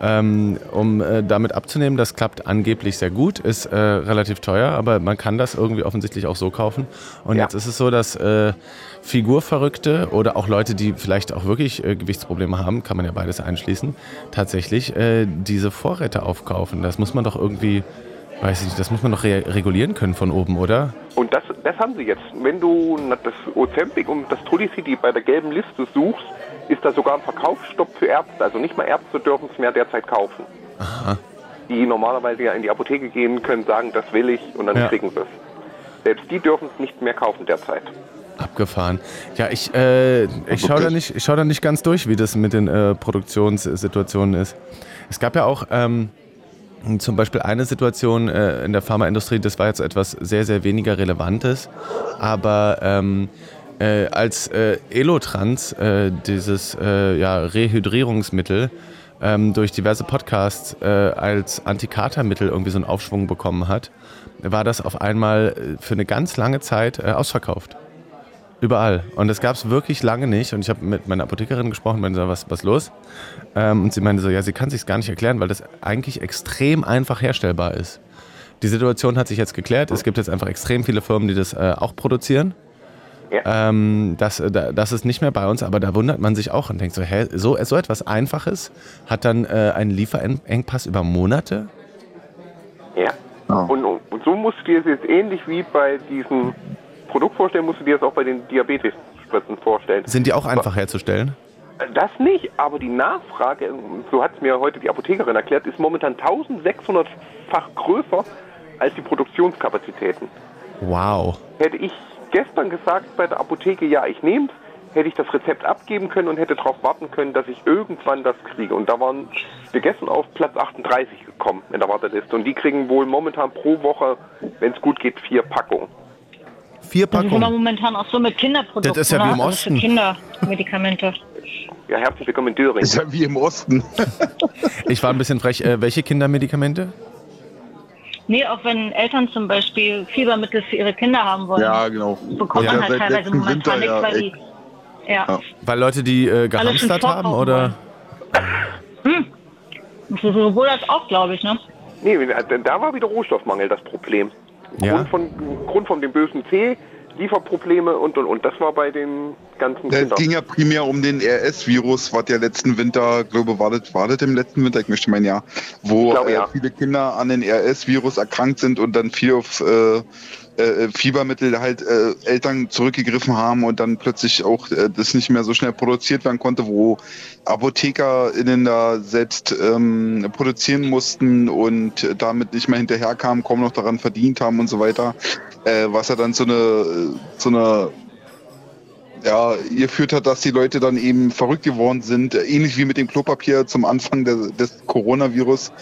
Ähm, um äh, damit abzunehmen, das klappt angeblich sehr gut, ist äh, relativ teuer, aber man kann das irgendwie offensichtlich auch so kaufen. Und ja. jetzt ist es so, dass äh, Figurverrückte oder auch Leute, die vielleicht auch wirklich äh, Gewichtsprobleme haben, kann man ja beides einschließen, tatsächlich äh, diese Vorräte aufkaufen. Das muss man doch irgendwie, weiß ich nicht, das muss man doch re regulieren können von oben, oder? Und das, das haben sie jetzt. Wenn du das Ozempic und das Trulicity bei der gelben Liste suchst, ist da sogar ein Verkaufsstopp für Ärzte. Also nicht mal Ärzte dürfen es mehr derzeit kaufen. Aha. Die normalerweise ja in die Apotheke gehen können, sagen, das will ich und dann ja. kriegen sie es. Selbst die dürfen es nicht mehr kaufen derzeit. Abgefahren. Ja, ich, äh, ich schaue da, nicht, schau da nicht ganz durch, wie das mit den äh, Produktionssituationen ist. Es gab ja auch ähm, zum Beispiel eine Situation äh, in der Pharmaindustrie, das war jetzt etwas sehr, sehr weniger Relevantes, aber ähm, äh, als äh, Elotrans, äh, dieses äh, ja, Rehydrierungsmittel, ähm, durch diverse Podcasts äh, als Antikatermittel irgendwie so einen Aufschwung bekommen hat, war das auf einmal äh, für eine ganz lange Zeit ausverkauft. Überall. Und das gab es wirklich lange nicht. Und ich habe mit meiner Apothekerin gesprochen, meinte so, was, was los? Ähm, und sie meinte so, ja, sie kann sich gar nicht erklären, weil das eigentlich extrem einfach herstellbar ist. Die Situation hat sich jetzt geklärt. Es gibt jetzt einfach extrem viele Firmen, die das auch produzieren. Ja. Ähm, das, das ist nicht mehr bei uns, aber da wundert man sich auch und denkt so, hä, so, so etwas Einfaches hat dann äh, einen Lieferengpass über Monate? Ja. Oh. Und, und so musst du dir es jetzt ähnlich wie bei diesem Produkt vorstellen, musst du dir das auch bei den Diabetesspritzen vorstellen. Sind die auch einfach herzustellen? Das nicht, aber die Nachfrage, so hat es mir heute die Apothekerin erklärt, ist momentan 1600-fach größer als die Produktionskapazitäten. Wow. Hätte ich gestern gesagt bei der Apotheke, ja, ich nehme es, hätte ich das Rezept abgeben können und hätte darauf warten können, dass ich irgendwann das kriege. Und da waren wir gestern auf Platz 38 gekommen in der Warteliste. Und die kriegen wohl momentan pro Woche, wenn es gut geht, vier Packungen. Vier Packungen? Das ist momentan auch so mit Kinderprodukten. Das ist ja wie im Osten. Also Kindermedikamente. Ja, herzlich willkommen in Döring. Das ist ja wie im Osten. ich war ein bisschen frech. Äh, welche Kindermedikamente? Nee, auch wenn Eltern zum Beispiel Fiebermittel für ihre Kinder haben wollen. Ja, genau. Bekommt ja, man halt teilweise momentan nicht, weil die. Ja. ja. Weil Leute die äh, gehamstert haben, oder? Hm. Sowohl als auch, glaube ich, ne? Nee, da war wieder Rohstoffmangel das Problem. Ja. Grund, von, Grund von dem bösen C Lieferprobleme und und und. Das war bei den ganzen Es ging ja primär um den RS-Virus, was ja letzten Winter, glaube war das, war das im letzten Winter, ich möchte meinen ja, wo glaube, ja. Äh, viele Kinder an den RS-Virus erkrankt sind und dann viel auf äh, äh, Fiebermittel halt äh, Eltern zurückgegriffen haben und dann plötzlich auch äh, das nicht mehr so schnell produziert werden konnte, wo ApothekerInnen da selbst ähm, produzieren mussten und damit nicht mehr hinterherkamen, kaum noch daran verdient haben und so weiter, äh, was ja dann so eine, so eine ja, geführt hat, dass die Leute dann eben verrückt geworden sind, ähnlich wie mit dem Klopapier zum Anfang des, des Coronavirus,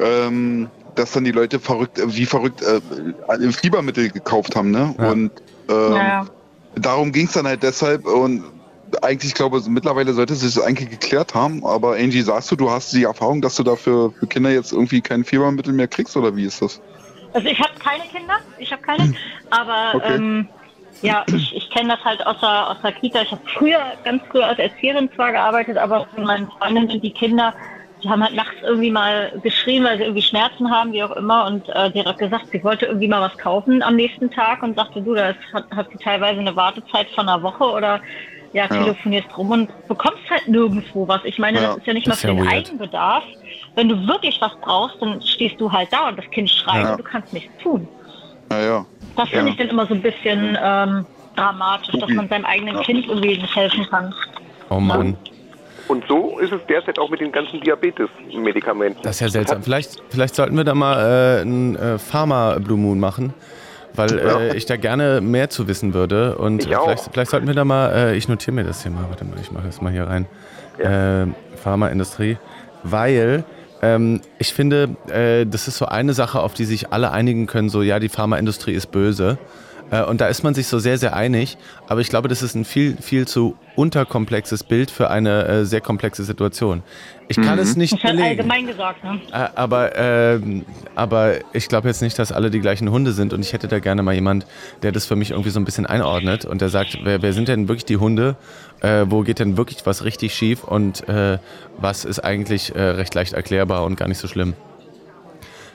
ähm, dass dann die Leute verrückt, wie verrückt äh, Fiebermittel gekauft haben, ne? Ja. Und ähm, ja. darum ging es dann halt deshalb und eigentlich, ich glaube, mittlerweile sollte es sich eigentlich geklärt haben, aber Angie, sagst du, du hast die Erfahrung, dass du dafür für Kinder jetzt irgendwie kein Fiebermittel mehr kriegst oder wie ist das? Also ich habe keine Kinder, ich habe keine, aber okay. ähm, ja, ich, ich kenne das halt aus der, aus der Kita. Ich habe früher, ganz früher als Erzieherin zwar gearbeitet, aber von meinen Freundinnen sind die Kinder, die haben halt nachts irgendwie mal geschrien, weil sie irgendwie Schmerzen haben, wie auch immer. Und äh, die hat gesagt, sie wollte irgendwie mal was kaufen am nächsten Tag und sagte, du, das hat, hat sie teilweise eine Wartezeit von einer Woche oder ja, telefonierst ja. rum und bekommst halt nirgendwo was. Ich meine, ja, das ist ja nicht mal für den weird. Eigenbedarf. Wenn du wirklich was brauchst, dann stehst du halt da und das Kind schreit ja. und du kannst nichts tun. Ja, ja. Das finde ich dann immer so ein bisschen ähm, dramatisch, dass man seinem eigenen Kind irgendwie nicht helfen kann. Oh Mann. Und so ist es derzeit auch mit den ganzen Diabetes-Medikamenten. Das ist ja seltsam. Vielleicht, vielleicht sollten wir da mal äh, einen äh, Pharma-Blue Moon machen weil ja. äh, ich da gerne mehr zu wissen würde. Und vielleicht, vielleicht, sollten wir da mal, äh, ich notiere mir das hier mal, warte mal, ich mache das mal hier rein. Ja. Äh, Pharmaindustrie, weil ähm, ich finde, äh, das ist so eine Sache, auf die sich alle einigen können, so ja, die Pharmaindustrie ist böse. Äh, und da ist man sich so sehr, sehr einig. Aber ich glaube, das ist ein viel, viel zu unterkomplexes Bild für eine äh, sehr komplexe Situation. Ich kann mhm. es nicht das belegen. allgemein gesagt, ne? Äh, aber, äh, aber ich glaube jetzt nicht, dass alle die gleichen Hunde sind. Und ich hätte da gerne mal jemand, der das für mich irgendwie so ein bisschen einordnet und der sagt, wer, wer sind denn wirklich die Hunde? Äh, wo geht denn wirklich was richtig schief? Und äh, was ist eigentlich recht leicht erklärbar und gar nicht so schlimm?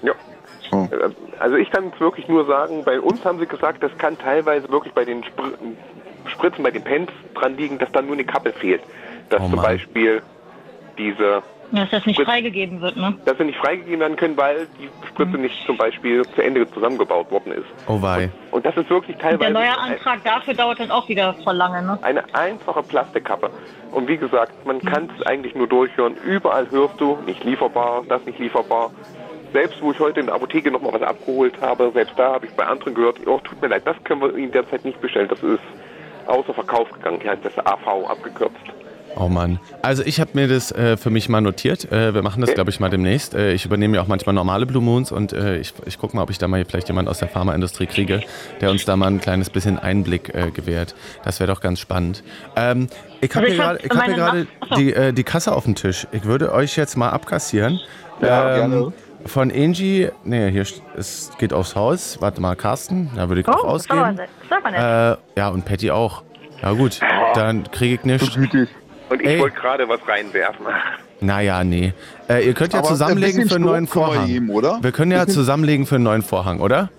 Ja. Oh. Also ich kann es wirklich nur sagen, bei uns haben sie gesagt, das kann teilweise wirklich bei den Spr Spritzen, bei den Pens dran liegen, dass dann nur eine Kappe fehlt. Dass oh zum Beispiel diese dass das nicht freigegeben wird, ne? Dass sie nicht freigegeben werden können, weil die Spritze mhm. nicht zum Beispiel zu Ende zusammengebaut worden ist. Oh wei. Und, und das ist wirklich teilweise... Der neue Antrag ein, dafür dauert dann auch wieder voll lange, ne? Eine einfache Plastikkappe. Und wie gesagt, man mhm. kann es eigentlich nur durchhören. Überall hörst du, nicht lieferbar, das nicht lieferbar selbst wo ich heute in der Apotheke noch mal was abgeholt habe, selbst da habe ich bei anderen gehört, oh, tut mir leid, das können wir Ihnen derzeit nicht bestellen. Das ist außer Verkauf gegangen. Hier heißt das AV abgekürzt. Oh Mann. Also ich habe mir das äh, für mich mal notiert. Äh, wir machen das, glaube ich, mal demnächst. Äh, ich übernehme ja auch manchmal normale Blue Moons und äh, ich, ich gucke mal, ob ich da mal vielleicht jemand aus der Pharmaindustrie kriege, der uns da mal ein kleines bisschen Einblick äh, gewährt. Das wäre doch ganz spannend. Ähm, ich habe also hier gerade hab die, äh, die Kasse auf dem Tisch. Ich würde euch jetzt mal abkassieren. Ja, ähm, gerne. Von Angie, nee, hier es geht aufs Haus. Warte mal, Carsten, da würde ich oh, rausgehen. Äh, ja, und Patty auch. Ja gut, oh. dann kriege ich nichts. Und ich wollte gerade was reinwerfen. Naja, nee. Äh, ihr könnt ja Aber zusammenlegen für einen neuen Vorhang. Oder? Wir können ja zusammenlegen für einen neuen Vorhang, oder?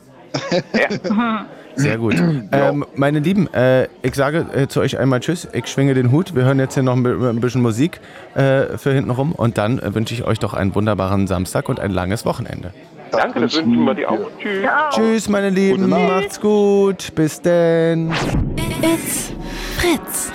ja. Sehr gut. Ähm, meine Lieben, äh, ich sage äh, zu euch einmal Tschüss. Ich schwinge den Hut. Wir hören jetzt hier noch ein, ein bisschen Musik äh, für hinten rum und dann äh, wünsche ich euch doch einen wunderbaren Samstag und ein langes Wochenende. Danke, das wünschen wir dir auch. Tschüss. Tschüss, meine Lieben. Macht's gut. Bis denn. It's Fritz.